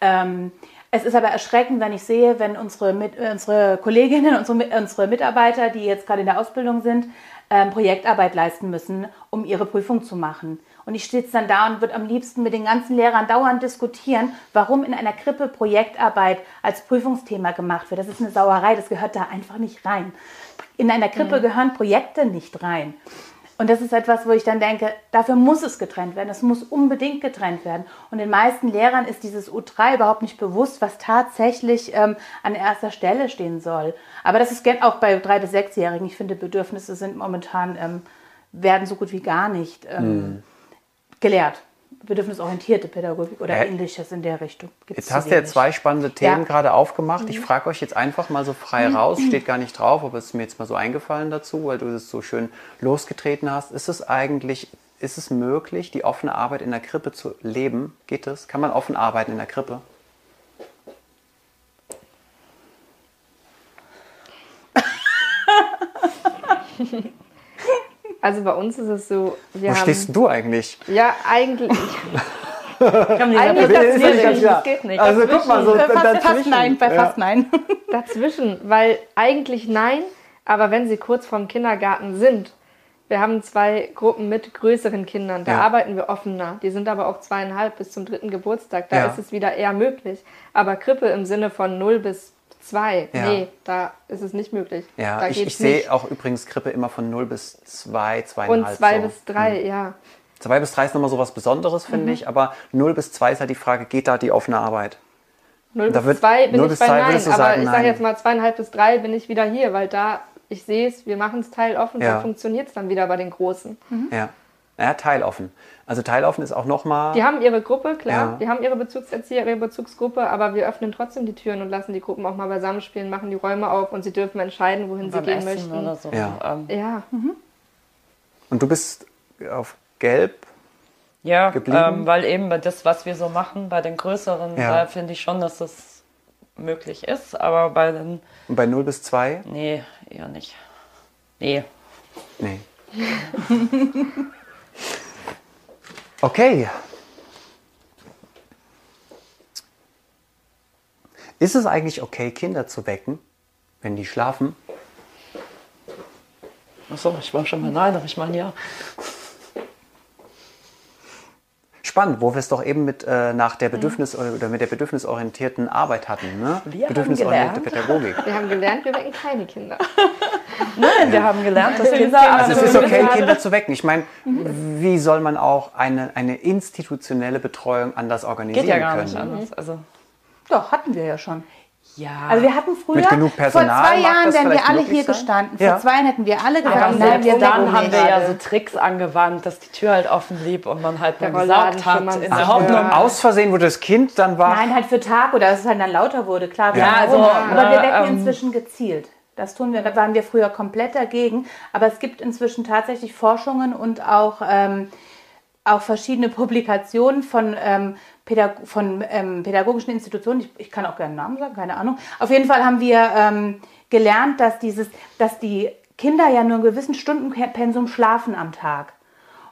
Ähm, es ist aber erschreckend, wenn ich sehe, wenn unsere, mit, unsere Kolleginnen, unsere, unsere Mitarbeiter, die jetzt gerade in der Ausbildung sind, ähm, Projektarbeit leisten müssen, um ihre Prüfung zu machen. Und ich sitze dann da und würde am liebsten mit den ganzen Lehrern dauernd diskutieren, warum in einer Krippe Projektarbeit als Prüfungsthema gemacht wird. Das ist eine Sauerei, das gehört da einfach nicht rein. In einer Krippe gehören Projekte nicht rein. Und das ist etwas, wo ich dann denke, dafür muss es getrennt werden. Es muss unbedingt getrennt werden. Und den meisten Lehrern ist dieses U3 überhaupt nicht bewusst, was tatsächlich ähm, an erster Stelle stehen soll. Aber das ist auch bei drei bis sechsjährigen. Ich finde, Bedürfnisse sind momentan ähm, werden so gut wie gar nicht ähm, gelehrt. Bedürfnisorientierte Pädagogik oder Äh, ähnliches in der Richtung. Gibt's Jetzt hast du ja zwei spannende Themen Ja. gerade aufgemacht. Ich frage euch jetzt einfach mal so frei raus, steht gar nicht drauf, aber es ist mir jetzt mal so eingefallen dazu, weil du es so schön losgetreten hast. Ist es eigentlich, ist es möglich, die offene Arbeit in der Krippe zu leben? Geht es? Kann man offen arbeiten in der Krippe? <laughs> Also bei uns ist es so, wir Wo haben... stehst denn du eigentlich? Ja, eigentlich. <laughs> Eigentlich eigentlich ja dazwischen. klar. Das geht nicht. Also guck mal, so fast, fast dazwischen. nein, bei Ja. fast nein. <laughs> Dazwischen, weil eigentlich nein, aber wenn sie kurz vorm Kindergarten sind, wir haben zwei Gruppen mit größeren Kindern, da Ja. arbeiten wir offener. Die sind aber auch zweieinhalb bis zum dritten Geburtstag, da Ja. ist es wieder eher möglich. Aber Krippe im Sinne von 0 bis 2, Ja. nee, da ist es nicht möglich. Ja, da ich, ich sehe auch übrigens Krippe immer von 0 bis 2, Und 2,5. 2 so. bis 3, ja. 2 bis 3 ist nochmal so was Besonderes, finde Mhm. ich, aber 0 bis 2 ist halt die Frage, geht da die offene Arbeit? 0 Da bis wird- 2 bin 0 ich bis bei 2 Nein, würdest du aber sagen ich sage jetzt mal zweieinhalb bis 3 bin ich wieder hier, weil da, ich sehe es, wir machen es teiloffen, Ja. dann funktioniert es dann wieder bei den Großen. Ja. ja, teiloffen. Also teiloffen ist auch nochmal... Die haben ihre Gruppe, klar, Ja. die haben ihre Bezugserzieher, ihre Bezugsgruppe, aber wir öffnen trotzdem die Türen und lassen die Gruppen auch mal beisammen spielen, machen die Räume auf und sie dürfen entscheiden, wohin sie gehen Essen möchten. oder so. Ja. Ähm, Ja, Und du bist auf Gelb. Ja, geblieben? ähm, weil eben bei das, was wir so machen, bei den größeren, Ja. da finde ich schon, dass das möglich ist, aber bei den, Und bei 0 bis 2? nee, eher nicht. Nee. Nee. <laughs> okay. Ist es eigentlich okay, Kinder zu wecken, wenn die schlafen? Achso, ich war schon mal nein, aber ich meine ja. Spannend, wo wir es doch eben mit äh, nach der Bedürfnis oder mit der bedürfnisorientierten Arbeit hatten, ne? Wir haben Bedürfnisorientierte gelernt. Pädagogik. wir haben gelernt, wir wecken keine Kinder. <laughs> Nein, wir haben gelernt, dass Kinder Also es ist okay, Kinder Kinder zu wecken. Ich meine, wie soll man auch eine, eine institutionelle Betreuung anders organisieren geht ja gar können? nicht anders. Also, Doch, hatten wir ja schon. Ja. Also wir hatten früher, Mit genug Personal vor zwei Jahren wären wir alle hier sein? gestanden. Ja. Vor zwei Jahren hätten wir alle aber gesagt, nein, selbst wir dann haben wir ja so Tricks angewandt, dass die Tür halt offen blieb und man halt schon mal hat. In der Hoffnung, ja. Aus Versehen wurde das Kind dann wach. Nein, halt für Tag oder dass es halt dann lauter wurde. Klar, Ja, also, aber wir wecken ähm, inzwischen gezielt. Das tun wir, da waren wir früher komplett dagegen. Aber es gibt inzwischen tatsächlich Forschungen und auch, ähm, auch verschiedene Publikationen von, ähm, Pädag von ähm, pädagogischen Institutionen. Ich, ich kann auch gerne Namen sagen, keine Ahnung. Auf jeden Fall haben wir ähm, gelernt, dass, dieses, dass die Kinder ja nur einen gewissen Stundenpensum schlafen am Tag.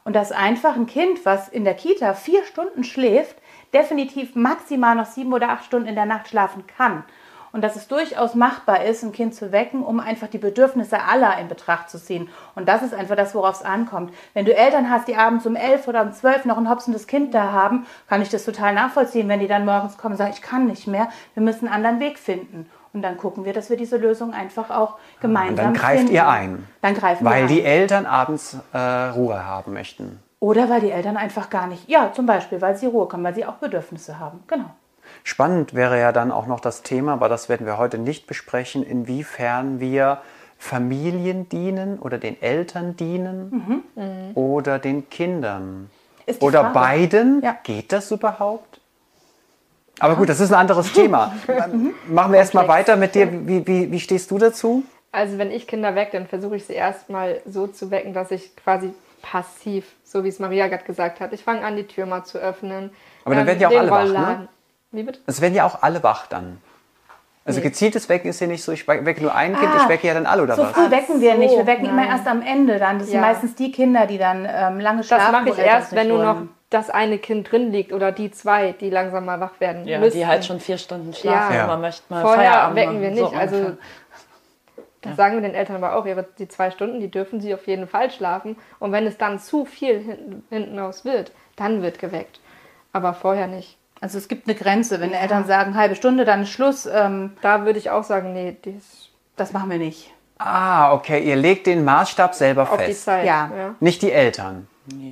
Und dass einfach ein Kind, was in der Kita vier Stunden schläft, definitiv maximal noch sieben oder acht Stunden in der Nacht schlafen kann. Und dass es durchaus machbar ist, ein Kind zu wecken, um einfach die Bedürfnisse aller in Betracht zu ziehen. Und das ist einfach das, worauf es ankommt. Wenn du Eltern hast, die abends um elf oder um zwölf noch ein hopsendes Kind da haben, kann ich das total nachvollziehen, wenn die dann morgens kommen und sagen, ich kann nicht mehr, wir müssen einen anderen Weg finden. Und dann gucken wir, dass wir diese Lösung einfach auch gemeinsam Und dann greift finden. ihr ein. Dann greifen Weil wir die ein. Eltern abends äh, Ruhe haben möchten. Oder weil die Eltern einfach gar nicht, ja, zum Beispiel, weil sie Ruhe kommen, weil sie auch Bedürfnisse haben. Genau. Spannend wäre ja dann auch noch das Thema, aber das werden wir heute nicht besprechen, inwiefern wir Familien dienen oder den Eltern dienen oder den Kindern. Oder Frage. beiden. Ja. Geht das überhaupt? Aber gut, das ist ein anderes <laughs> Thema. Machen wir erstmal weiter mit dir. Wie, wie, wie stehst du dazu? Also wenn ich Kinder wecke, dann versuche ich sie erstmal so zu wecken, dass ich quasi passiv, so wie es Maria gerade gesagt hat, ich fange an, die Tür mal zu öffnen. ähm, Aber dann werden ja auch alle wach, ne? Wie bitte? Es werden ja auch alle wach dann. Also Nee. gezieltes Wecken ist ja nicht so, ich wecke nur ein Kind, Ah, ich wecke ja dann alle oder So was? früh wecken wir so, nicht. Wir wecken immer nein. erst am Ende dann. Das sind Ja. meistens die Kinder, die dann ähm, lange schlafen. Das mache ich erst, wenn nur noch das eine Kind drin liegt oder die zwei, die langsam mal wach werden Ja, müssen. die halt schon vier Stunden schlafen Ja. man möchte mal Vorher Feierabend wecken wir so nicht. also ungefähr. das sagen wir den Eltern aber auch. Ihre, die zwei Stunden, die dürfen sie auf jeden Fall schlafen. Und wenn es dann zu viel hinten, hinten raus wird, dann wird geweckt. Aber vorher nicht. Also es gibt eine Grenze. Wenn Eltern sagen, halbe Stunde, dann ist Schluss. Ähm, Da würde ich auch sagen, nee, die ist das machen wir nicht. Ah, okay, ihr legt den Maßstab selber auf die fest. Zeit. Ja. Nicht die Eltern.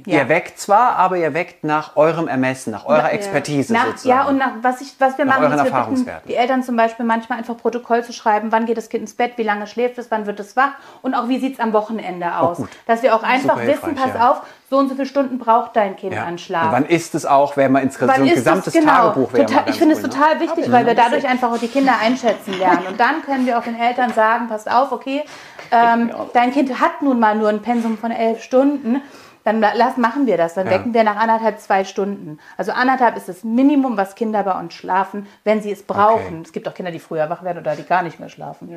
Ja. Ihr weckt zwar, aber ihr weckt nach eurem Ermessen, nach eurer Ja. Expertise Nach, sozusagen. ja, und nach, was, ich, was wir Nach machen, euren ist, wir bitten Erfahrungswerten. die Eltern zum Beispiel manchmal einfach Protokoll zu schreiben, wann geht das Kind ins Bett, wie lange schläft es, wann wird es wach und auch wie sieht es am Wochenende aus. Oh. Dass wir auch einfach wissen, pass ja. auf, so und so viele Stunden braucht dein Kind ja. an Schlaf. Und wann ist es auch, wenn man ins so ein gesamtes es? Genau. Tagebuch wäre? Total, ich finde es cool, ne? total wichtig, weil wir dadurch einfach auch die Kinder einschätzen lernen. Und dann können wir auch den Eltern sagen, passt auf, okay, ähm, dein Kind hat nun mal nur ein Pensum von elf Stunden. Dann lass, machen wir das. Dann Ja. wecken wir nach anderthalb, zwei Stunden. Also anderthalb ist das Minimum, was Kinder bei uns schlafen, wenn sie es brauchen. Okay. Es gibt auch Kinder, die früher wach werden oder die gar nicht mehr schlafen.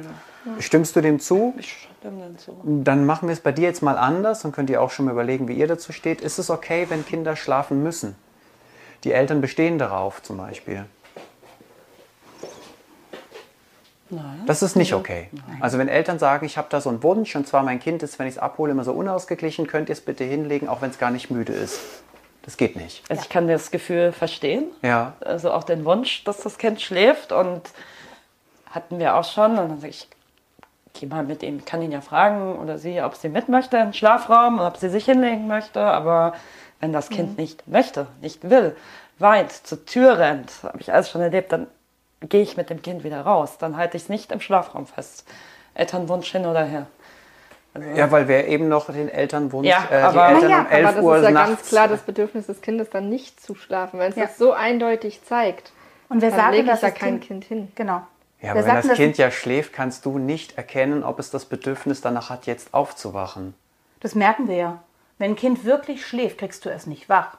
Stimmst du dem zu? Ich stimme dem zu. Dann machen wir es bei dir jetzt mal anders und könnt ihr auch schon mal überlegen, wie ihr dazu steht. Ist es okay, wenn Kinder schlafen müssen? Die Eltern bestehen darauf zum Beispiel. Nein. Das ist nicht okay. Also wenn Eltern sagen, ich habe da so einen Wunsch und zwar mein Kind ist, wenn ich es abhole, immer so unausgeglichen, könnt ihr es bitte hinlegen, auch wenn es gar nicht müde ist. Das geht nicht. Also ich kann das Gefühl verstehen. Ja. Also auch den Wunsch, dass das Kind schläft und hatten wir auch schon. Und dann sage ich, geh mal mit ihm, kann ihn ja fragen oder sie, ob sie mit möchte in den Schlafraum und ob sie sich hinlegen möchte. Aber wenn das Kind nicht möchte, nicht will, weint, zur Tür rennt, habe ich alles schon erlebt, dann gehe ich mit dem Kind wieder raus. Dann halte ich es nicht im Schlafraum fest. Elternwunsch hin oder her. Ja, weil wir eben noch den Elternwunsch, Ja, äh, die aber- Eltern Naja, um 11 Aber das Uhr ist ja nachts. ganz klar das Bedürfnis des Kindes, dann nicht zu schlafen. Wenn es Ja. das so eindeutig zeigt, Und wir sagen, dass da das kein kind, Kind hin. Genau. Ja, wir aber wenn sagten, das Kind ja schläft, kannst du nicht erkennen, ob es das Bedürfnis danach hat, jetzt aufzuwachen. Das merken wir ja. Wenn ein Kind wirklich schläft, kriegst du es nicht wach.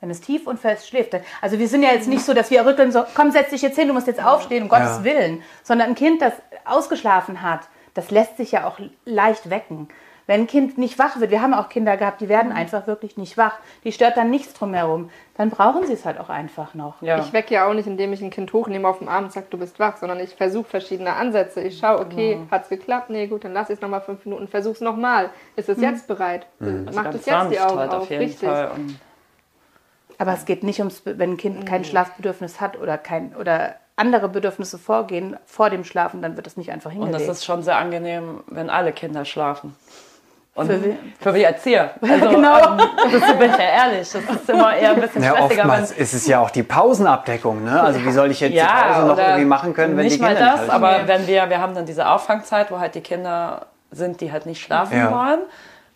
Wenn es tief und fest schläft. Also wir sind ja jetzt nicht so, dass wir rütteln so, komm, setz dich jetzt hin, du musst jetzt aufstehen, um Gottes Ja. Willen. Sondern ein Kind, das ausgeschlafen hat, das lässt sich ja auch leicht wecken. Wenn ein Kind nicht wach wird, wir haben auch Kinder gehabt, die werden einfach wirklich nicht wach. Die stört dann nichts drumherum. Dann brauchen sie es halt auch einfach noch. Ja. Ich wecke ja auch nicht, indem ich ein Kind hochnehme auf dem Arm und sage, du bist wach, sondern ich versuche verschiedene Ansätze. Ich schaue, okay, Genau. hat's geklappt? Nee, gut, dann lass ich es nochmal fünf Minuten, versuch's nochmal. Ist es jetzt bereit? Mhm. Also Macht ganz es jetzt die Augen halt auf? auf jeden Richtig. Und Aber es geht nicht ums, wenn ein Kind kein Schlafbedürfnis hat oder kein oder andere Bedürfnisse vorgehen vor dem Schlafen, dann wird es nicht einfach Und hingelegt. das ist schon sehr angenehm, wenn alle Kinder schlafen. Und Für wie- für die Erzieher. <laughs> Also, genau. ähm, das bin ich ja ehrlich. Das ist immer eher ein bisschen Ja, stressiger. oftmals wenn- ist es ja auch die Pausenabdeckung. Ne? Also wie soll ich jetzt die ja, Pause noch irgendwie machen können, wenn nicht die mal Kinder das, nicht aber halten? wenn wir, wir haben dann diese Auffangzeit, wo halt die Kinder sind, die halt nicht schlafen Ja. wollen.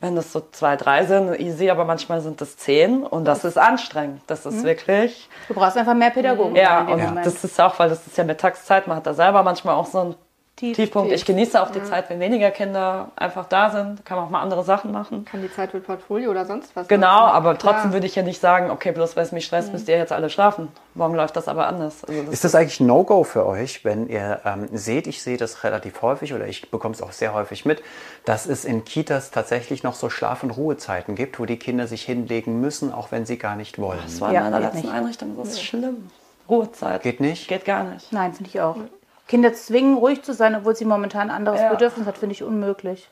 Wenn das so zwei, drei sind, easy, aber manchmal sind das zehn und das ist anstrengend. Das ist wirklich, du brauchst einfach mehr Pädagogen. ja, und Moment. das ist auch, weil das ist ja Mittagszeit, man hat da selber manchmal auch so einen Tief, Tiefpunkt. tief. Ich genieße auch die Zeit, wenn weniger Kinder einfach da sind, kann man auch mal andere Sachen machen. Kann die Zeit für Portfolio oder sonst was Genau, nutzen. aber trotzdem Klar. würde ich ja nicht sagen, okay, bloß weil es mich stresst, müsst ihr jetzt alle schlafen. Morgen läuft das aber anders. Also das Ist das eigentlich ein No-Go für euch, wenn ihr ähm, seht, ich sehe das relativ häufig oder ich bekomme es auch sehr häufig mit, dass es in Kitas tatsächlich noch so Schlaf- und Ruhezeiten gibt, wo die Kinder sich hinlegen müssen, auch wenn sie gar nicht wollen. Das war Ja, in meiner geht letzten nicht. Einrichtung, das ist schlimm. Ruhezeit. Geht nicht? Geht gar nicht. Nein, finde ich auch. Kinder zwingen, ruhig zu sein, obwohl sie momentan ein anderes Ja. Bedürfnis hat, finde ich unmöglich.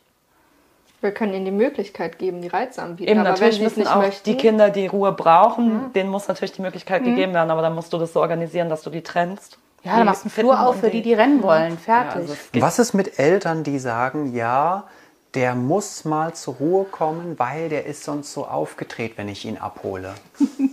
Wir können ihnen die Möglichkeit geben, die Reize anbieten. Eben, aber natürlich müssen nicht auch möchten, die Kinder, die Ruhe brauchen, denen muss natürlich die Möglichkeit gegeben werden, aber dann musst du das so organisieren, dass du die trennst. Ja, dann machst du einen Flur auf für die, die rennen wollen. Ja, Fertig. also es geht- Was ist mit Eltern, die sagen, ja, der muss mal zur Ruhe kommen, weil der ist sonst so aufgedreht, wenn ich ihn abhole? <laughs>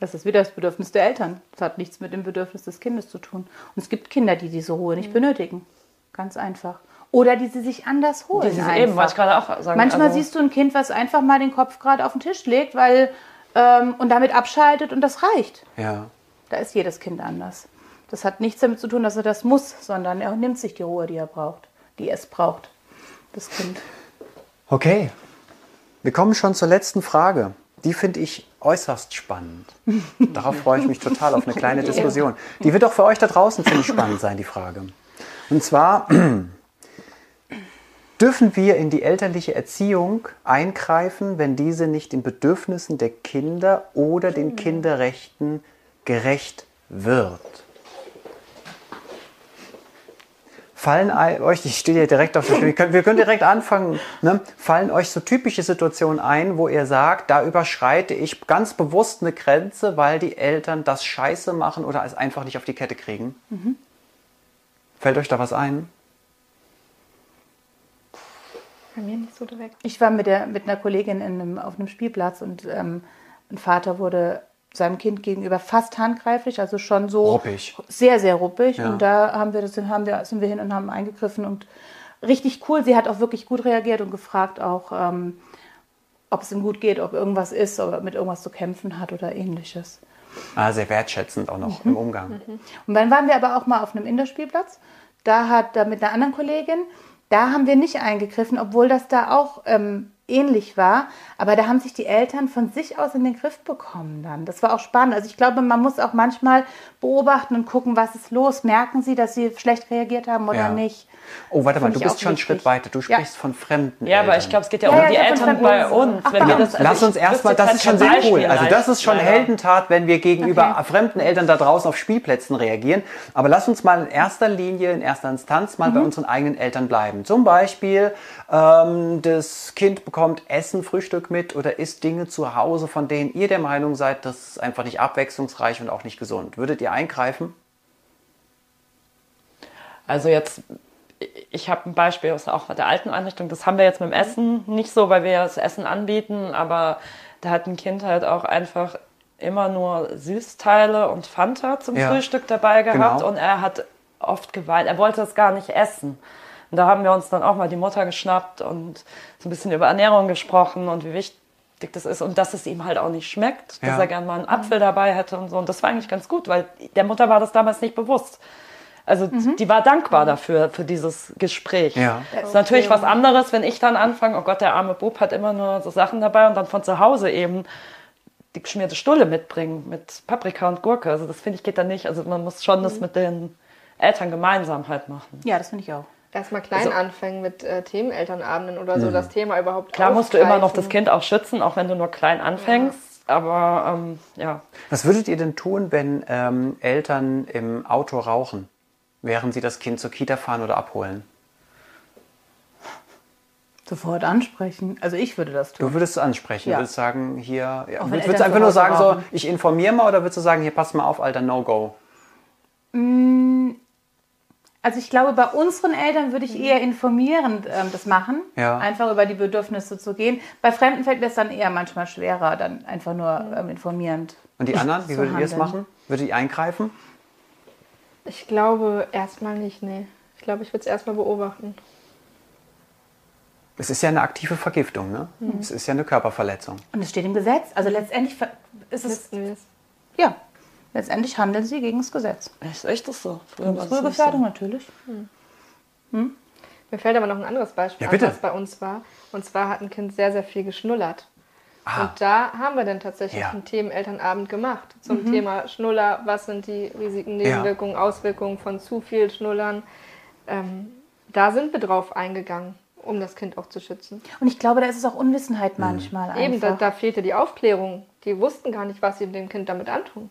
Das ist wieder das Bedürfnis der Eltern. Das hat nichts mit dem Bedürfnis des Kindes zu tun. Und es gibt Kinder, die diese Ruhe nicht benötigen. Ganz einfach. Oder die sie sich anders holen. Die sie einfach. eben, wollte ich gerade auch sagen. Manchmal also, siehst du ein Kind, was einfach mal den Kopf gerade auf den Tisch legt, weil ähm, und damit abschaltet und das reicht. Ja. Da ist jedes Kind anders. Das hat nichts damit zu tun, dass er das muss, sondern er nimmt sich die Ruhe, die er braucht, die es braucht. Das Kind. Okay. Wir kommen schon zur letzten Frage. Die finde ich äußerst spannend. Darauf freue ich mich total auf eine kleine Diskussion. Die wird auch für euch da draußen ziemlich spannend sein, die Frage. Und zwar, <clears throat> dürfen wir in die elterliche Erziehung eingreifen, wenn diese nicht den Bedürfnissen der Kinder oder den Kinderrechten gerecht wird? Fallen euch, ich stehe hier direkt auf der Stimme, wir können, wir können direkt anfangen, ne? fallen euch so typische Situationen ein, wo ihr sagt, da überschreite ich ganz bewusst eine Grenze, weil die Eltern das scheiße machen oder es einfach nicht auf die Kette kriegen? Fällt euch da was ein? bei mir nicht so direkt. Ich war mit, der, mit einer Kollegin in einem, auf einem Spielplatz und ähm, ein Vater wurde seinem Kind gegenüber fast handgreiflich, also schon so Ruppig. sehr, sehr ruppig. Ja. Und da haben wir das, haben wir, sind wir hin und haben eingegriffen und richtig cool. Sie hat auch wirklich gut reagiert und gefragt auch, ähm, ob es ihm gut geht, ob irgendwas ist, ob er mit irgendwas zu kämpfen hat oder ähnliches. Ah, sehr wertschätzend auch noch im Umgang. Und dann waren wir aber auch mal auf einem Indoor-Spielplatz. Da hat da mit einer anderen Kollegin, da haben wir nicht eingegriffen, obwohl das da auch ähm, ähnlich war. Aber da haben sich die Eltern von sich aus in den Griff bekommen dann. Das war auch spannend. Also ich glaube, man muss auch manchmal beobachten und gucken, was ist los. Merken sie, dass sie schlecht reagiert haben oder Ja. nicht? Oh, warte mal, du bist schon einen. Schritt weiter. Du Ja. sprichst von fremden Ja, aber Eltern. ich glaube, es geht ja, Ja, um ja, die ja, Eltern bei uns. Ach, wenn wir uns. das, Lass also uns ich erstmal, das ist schon sehr cool. Also das ist schon. Heldentat, wenn wir gegenüber fremden Eltern da draußen auf Spielplätzen reagieren. Aber lass uns mal in erster Linie, in erster Instanz mal bei unseren eigenen Eltern bleiben. Zum Beispiel, ähm, das Kind bekommt Essen, Frühstück mit oder isst Dinge zu Hause, von denen ihr der Meinung seid, das ist einfach nicht abwechslungsreich und auch nicht gesund. Würdet ihr eingreifen? Also jetzt, ich habe ein Beispiel aus auch der alten Einrichtung. Das haben wir jetzt mit dem Essen nicht so, weil wir das Essen anbieten, aber da hat ein Kind halt auch einfach immer nur Süßteile und Fanta zum Ja, Frühstück dabei gehabt genau. und er hat oft geweint. Er wollte das gar nicht essen. Und da haben wir uns dann auch mal die Mutter geschnappt und so ein bisschen über Ernährung gesprochen und wie wichtig das ist und dass es ihm halt auch nicht schmeckt, dass Ja. er gerne mal einen Apfel dabei hätte und so. Und das war eigentlich ganz gut, weil der Mutter war das damals nicht bewusst. Also die war dankbar dafür, für dieses Gespräch. Ja. Das ist natürlich was anderes, wenn ich dann anfange, oh Gott, der arme Bub hat immer nur so Sachen dabei und dann von zu Hause eben die geschmierte Stulle mitbringen mit Paprika und Gurke. Also das finde ich geht dann nicht. Also man muss schon das mit den Eltern gemeinsam halt machen. Ja, das finde ich auch. Erstmal klein Also- anfangen mit äh, Themenelternabenden oder so, das Thema überhaupt Klar musst du immer noch das. Kind auch schützen, auch wenn du nur klein anfängst. Aber ähm, ja, Was würdet ihr denn tun, wenn ähm, Eltern im Auto rauchen, während sie das Kind zur Kita fahren oder abholen? Sofort ansprechen. Also ich würde das tun. Du würdest es ansprechen, Ja. würdest sagen, hier, ja, würdest, du einfach nur sagen, so, rauchen. ich informiere mal oder würdest du sagen, hier, pass mal auf, Alter, No-Go? Also ich glaube, bei unseren Eltern würde ich eher informierend ähm, das machen, Ja. einfach über die Bedürfnisse zu gehen. Bei Fremden fällt mir es dann eher manchmal schwerer, dann einfach nur ähm, informierend. Und die anderen, wie würdet ihr es machen? Würdet ihr eingreifen? Ich glaube erstmal nicht, nee. Ich glaube, ich würde es erstmal beobachten. Es ist ja eine aktive Vergiftung, ne? Mhm. Es ist ja eine Körperverletzung. Und es steht im Gesetz. Also letztendlich ist es. ja, letztendlich handeln sie gegen das Gesetz. ist echt das so. Früher war das Frühe nicht Gefährdung natürlich. Mir fällt aber noch ein anderes Beispiel Ja, an, was bei uns war. Und zwar hat ein Kind sehr, sehr viel geschnullert. Ah. Und da haben wir dann tatsächlich Ja. einen Themenelternabend gemacht zum Thema Schnuller. Was sind die Risiken, Nebenwirkungen, Auswirkungen von zu viel Schnullern? Ähm, da sind wir drauf eingegangen, um das Kind auch zu schützen. Und ich glaube, da ist es auch Unwissenheit manchmal Eben, da, da fehlte die Aufklärung. Die wussten gar nicht, was sie dem Kind damit antun.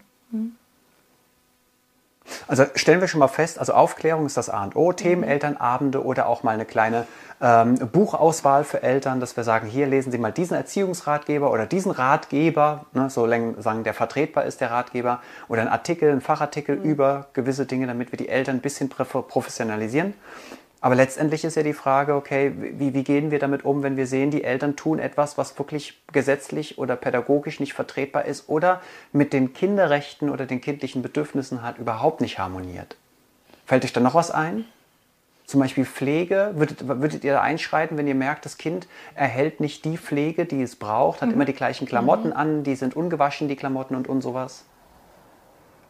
Also stellen wir schon mal fest, also Aufklärung ist das A und O, Themen, Elternabende oder auch mal eine kleine ähm, Buchauswahl für Eltern, dass wir sagen, hier lesen Sie mal diesen Erziehungsratgeber oder diesen Ratgeber, ne, so lange sagen, der vertretbar ist, der Ratgeber, oder ein Artikel, ein Fachartikel über gewisse Dinge, damit wir die Eltern ein bisschen professionalisieren. Aber letztendlich ist ja die Frage, okay, wie, wie gehen wir damit um, wenn wir sehen, die Eltern tun etwas, was wirklich gesetzlich oder pädagogisch nicht vertretbar ist oder mit den Kinderrechten oder den kindlichen Bedürfnissen halt überhaupt nicht harmoniert. Fällt euch da noch was ein? Zum Beispiel Pflege, würdet, würdet ihr da einschreiten, wenn ihr merkt, das Kind erhält nicht die Pflege, die es braucht, hat mhm. immer die gleichen Klamotten mhm. an, die sind ungewaschen, die Klamotten und, und sowas?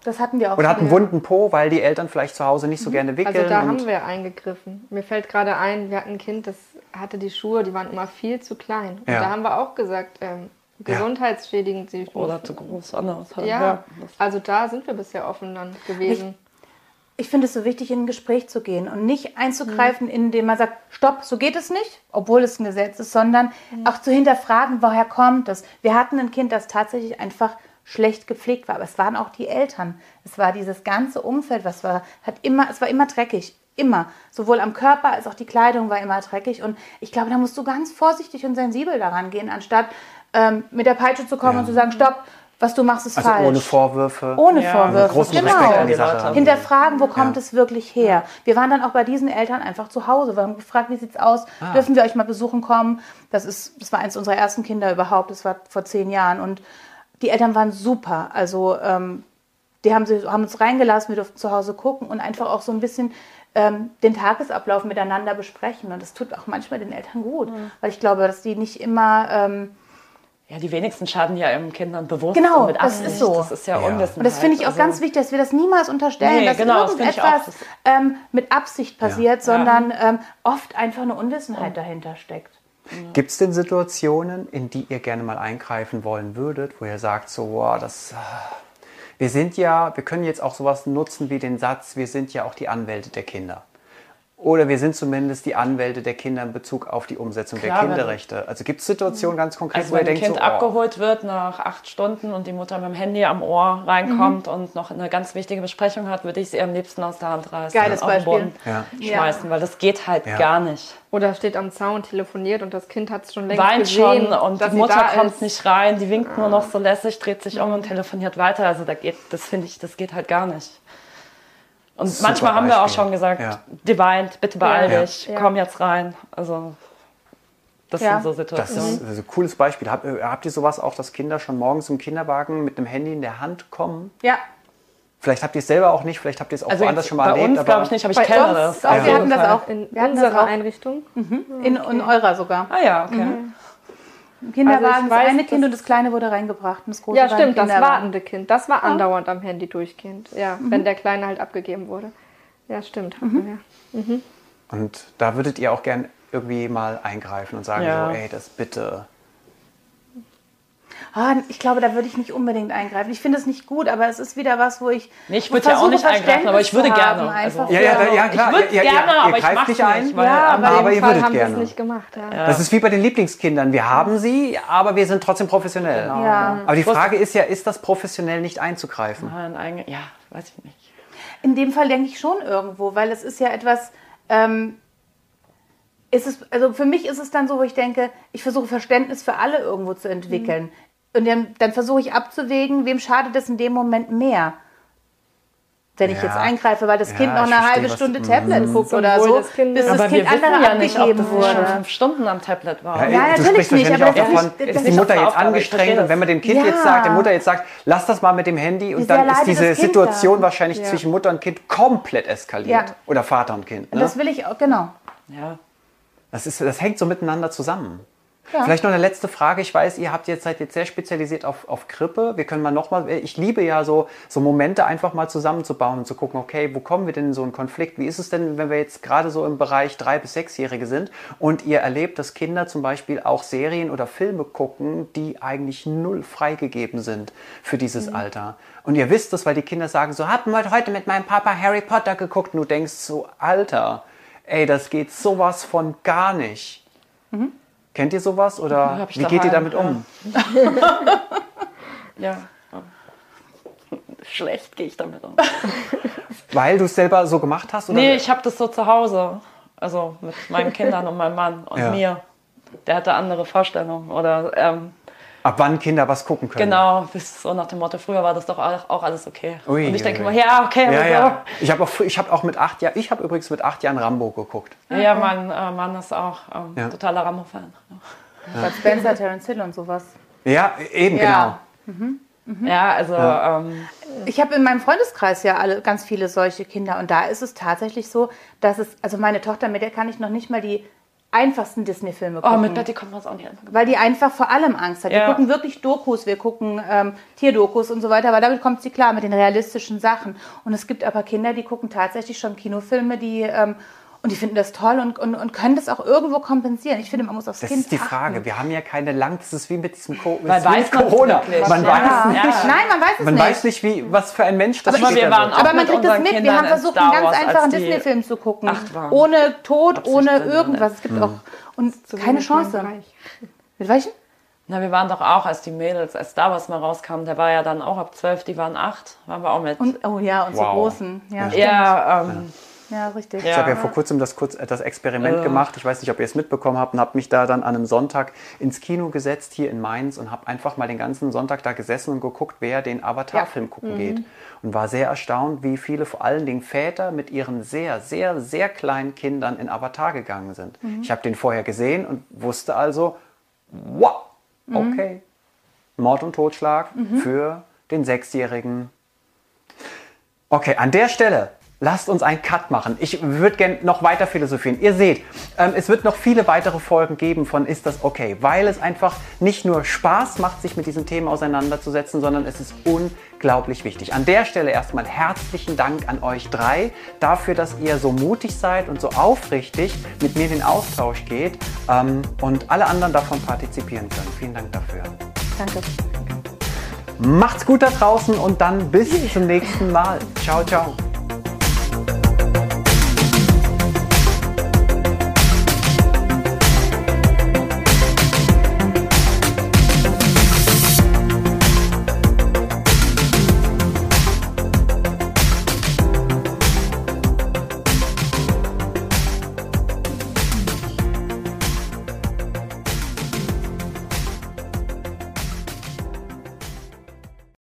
Das hatten wir auch. Oder hat einen wunden Po, weil die Eltern vielleicht zu Hause nicht so mhm. gerne wickeln. Also da haben wir eingegriffen. Mir fällt gerade ein, wir hatten ein Kind, das hatte die Schuhe, die waren immer viel zu klein. Und ja. da haben wir auch gesagt, ähm, gesundheitsschädigend. Sie Oder zu groß, anders. Ja, ja, also da sind wir bisher offen dann gewesen. Ich, ich finde es so wichtig, in ein Gespräch zu gehen und nicht einzugreifen, mhm. indem man sagt, stopp, so geht es nicht, obwohl es ein Gesetz ist, sondern mhm. auch zu hinterfragen, woher kommt es. Wir hatten ein Kind, das tatsächlich einfach schlecht gepflegt war, aber es waren auch die Eltern. Es war dieses ganze Umfeld, was war, hat immer, es war immer dreckig. Immer. Sowohl am Körper als auch die Kleidung war immer dreckig. Und ich glaube, da musst du ganz vorsichtig und sensibel daran gehen, anstatt ähm, mit der Peitsche zu kommen ja. und zu sagen, stopp, was du machst, ist also falsch. Ohne Vorwürfe. Ohne ja. Vorwürfe. Großen genau. Respekt an die Sache. Hinterfragen, wo kommt ja. es wirklich her? Wir waren dann auch bei diesen Eltern einfach zu Hause. Wir haben gefragt, wie sieht es aus? Ah. Dürfen wir euch mal besuchen kommen? Das ist, das war eins unserer ersten Kinder überhaupt. Das war vor zehn Jahren. Und die Eltern waren super. Also ähm, die haben, sie, haben uns reingelassen, wir durften zu Hause gucken und einfach auch so ein bisschen ähm, den Tagesablauf miteinander besprechen. Und das tut auch manchmal den Eltern gut, mhm. weil ich glaube, dass die nicht immer... Ähm, ja, die wenigsten schaden ja ihren Kindern bewusst genau, mit Absicht. Das ist so. Das ist ja, ja. Unwissenheit. Und das finde ich auch also, ganz wichtig, dass wir das niemals unterstellen, nee, dass genau, irgendetwas das ähm, mit Absicht passiert, ja. sondern ähm, oft einfach eine Unwissenheit dahinter steckt. Gibt es denn Situationen, in die ihr gerne mal eingreifen wollen würdet, wo ihr sagt, so, wow, das. Wir sind ja, wir können jetzt auch sowas nutzen wie den Satz, wir sind ja auch die Anwälte der Kinder. Oder wir sind zumindest die Anwälte der Kinder in Bezug auf die Umsetzung Klar, der Kinderrechte. Also gibt es Situationen ganz konkret, also wo ihr denkt, Kind so, oh. abgeholt wird nach acht Stunden und die Mutter mit dem Handy am Ohr reinkommt mhm. und noch eine ganz wichtige Besprechung hat, würde ich sie am liebsten aus der Hand reißen Geiles und auf den Boden ja. schmeißen, ja. weil das geht halt ja. gar nicht. Oder steht am Zaun, telefoniert und das Kind hat es schon längst Weint gesehen, schon und die Mutter kommt ist. nicht rein, die winkt nur noch so lässig, dreht sich um und telefoniert weiter. Also da geht, das finde ich, das geht halt gar nicht. Und Super manchmal haben wir auch schon gesagt, ja. die weint, bitte beeil ja. dich, komm jetzt rein. Also das ja. sind so Situationen. Das ist, das ist ein cooles Beispiel. Habt, äh, habt ihr sowas auch, dass Kinder schon morgens im Kinderwagen mit einem Handy in der Hand kommen? Ja. Vielleicht habt ihr es selber auch nicht, vielleicht habt ihr es auch also woanders schon mal bei erlebt. Uns glaube ich nicht, aber ich kenne das. Auch, Wir hatten das auch in unserer Einrichtung. Mhm. In, in eurer sogar. Ah ja, okay. Mhm. Im Kinderwagen, also das eine Kind und das kleine wurde reingebracht. das große ja, stimmt, das wartende Kind. Das war andauernd am Handy durchgehend. Ja, mhm. wenn der Kleine halt abgegeben wurde. Ja, stimmt. Mhm. Ja. Mhm. Und da würdet ihr auch gern irgendwie mal eingreifen und sagen ja. so, ey, das bitte. Ah, ich glaube, da würde ich nicht unbedingt eingreifen. Ich finde es nicht gut, aber es ist wieder was, wo ich. Nee, ich würde ja auch nicht eingreifen, aber ich würde gerne. Also, ja, ja, ja, klar. Ich würde ja, gerne, ja, aber ich mache nicht ein. Weil, ja, aber, aber ihr würdet haben gerne. Das nicht gemacht, ja. Das ist wie bei den Lieblingskindern. Wir haben sie, aber wir sind trotzdem professionell. Genau. Ja. Aber die Frage ist ja, ist das professionell nicht einzugreifen? Ja, weiß ich nicht. In dem Fall denke ich schon irgendwo, weil es ist ja etwas, ähm, ist es, also für mich ist es dann so, wo ich denke, ich versuche Verständnis für alle irgendwo zu entwickeln. Mhm. Und dann, dann versuche ich abzuwägen, wem schadet es in dem Moment mehr wenn ich ja. jetzt eingreife, weil das Kind noch eine verstehe, halbe Stunde Tablet mhm. guckt oder so, das kind bis das Kind andere ja nicht, abgegeben ob wurde. fünf Stunden am Tablet war. Ja, ja natürlich nicht. Aber auch davon, ist, ist die Mutter jetzt angestrengt und wenn man dem Kind jetzt sagt, der Mutter jetzt sagt, lass das mal mit dem Handy und dann ist diese Situation wahrscheinlich zwischen Mutter und Kind komplett eskaliert. Oder Vater und Kind. Ne? Das will ich auch, genau. Ja. Das, ist, das hängt so miteinander zusammen. Ja. Vielleicht noch eine letzte Frage. Ich weiß, ihr habt jetzt seid jetzt sehr spezialisiert auf, auf Krippe. Wir können mal nochmal, ich liebe ja so, so Momente einfach mal zusammenzubauen und zu gucken, okay, wo kommen wir denn in so einen Konflikt? Wie ist es denn, wenn wir jetzt gerade so im Bereich drei bis sechsjährige sind und ihr erlebt, dass Kinder zum Beispiel auch Serien oder Filme gucken, die eigentlich null freigegeben sind für dieses mhm. Alter. Und ihr wisst es, weil die Kinder sagen so, haben wir heute mit meinem Papa Harry Potter geguckt und du denkst so, Alter, ey, das geht sowas von gar nicht. Mhm. Kennt ihr sowas oder wie geht ihr damit um? <laughs> ja. Schlecht gehe ich damit um. <laughs> Weil du es selber so gemacht hast? Oder? Nee, ich habe das so zu Hause. Also mit meinen Kindern und meinem Mann und Ja. mir. Der hatte andere Vorstellungen. Oder ähm, Ab wann Kinder was gucken können. genau, bis so nach dem Motto, früher war das doch auch, alles okay. Ui, und ich denke immer, ja, okay, Ja, ja. Ich habe auch, ich hab auch mit acht Jahren, ich habe übrigens mit acht Jahren Rambo geguckt. Ja, mein äh, Mann ist auch ähm, Ja. totaler Rambo-Fan. Bud Spencer, Terence Hill und sowas. Ja, eben, Ja. Ja, also ähm, Ich habe in meinem Freundeskreis ja alle ganz viele solche Kinder und da ist es tatsächlich so, dass es, also meine Tochter, mit der kann ich noch nicht mal die einfachsten Disney-Filme oh, gucken. mit Betty kommt man es auch nicht an. weil die einfach vor allem Angst hat. Wir Ja. gucken wirklich Dokus, wir gucken ähm, Tierdokus und so weiter, aber damit kommt sie klar mit den realistischen Sachen. Und es gibt aber Kinder, die gucken tatsächlich schon Kinofilme, die ähm, und die finden das toll und, und, und können das auch irgendwo kompensieren. Ich finde, man muss aufs Das Kind ist die Frage. achten. Wir haben ja keine lang, das ist wie mit diesem Co ist wie weiß Corona. Man Ja. weiß nicht. Nein, man weiß es Man nicht. weiß nicht, wie, was für ein Mensch das Aber wir waren wird. auch Aber man mit kriegt das mit. Wir Kindern haben in versucht, einen ganz einfachen Disney-Film zu gucken. acht waren. Ohne Tod, Absicht ohne irgendwas. Es gibt auch. Und keine Chance. Mit welchen? Na, wir waren doch auch, als die Mädels, als Star Wars mal rauskam, der war ja dann auch ab zwölf, die waren acht, waren wir auch mit. Und, oh ja, unsere Wow. Großen. Ja, Ja. stimmt. ja, ähm, ja richtig. Ich habe ja vor kurzem das, kurz, äh, das Experiment gemacht. Ich weiß nicht, ob ihr es mitbekommen habt und habe mich da dann an einem Sonntag ins Kino gesetzt hier in Mainz und habe einfach mal den ganzen Sonntag da gesessen und geguckt, wer den Avatar-Film gucken geht. Und war sehr erstaunt, wie viele, vor allen Dingen Väter, mit ihren sehr, sehr, sehr kleinen Kindern in Avatar gegangen sind. Ich habe den vorher gesehen und wusste also, wow, okay, Mord und Totschlag für den Sechsjährigen. Okay, an der Stelle lasst uns einen Cut machen. Ich würde gerne noch weiter philosophieren. Ihr seht, ähm, es wird noch viele weitere Folgen geben von Ist das okay? Weil es einfach nicht nur Spaß macht, sich mit diesen Themen auseinanderzusetzen, sondern es ist unglaublich wichtig. An der Stelle erstmal herzlichen Dank an euch drei dafür, dass ihr so mutig seid und so aufrichtig mit mir in den Austausch geht ähm, und alle anderen davon partizipieren können. Vielen Dank dafür. Danke. Macht's gut da draußen und dann bis zum nächsten Mal. Ciao, ciao.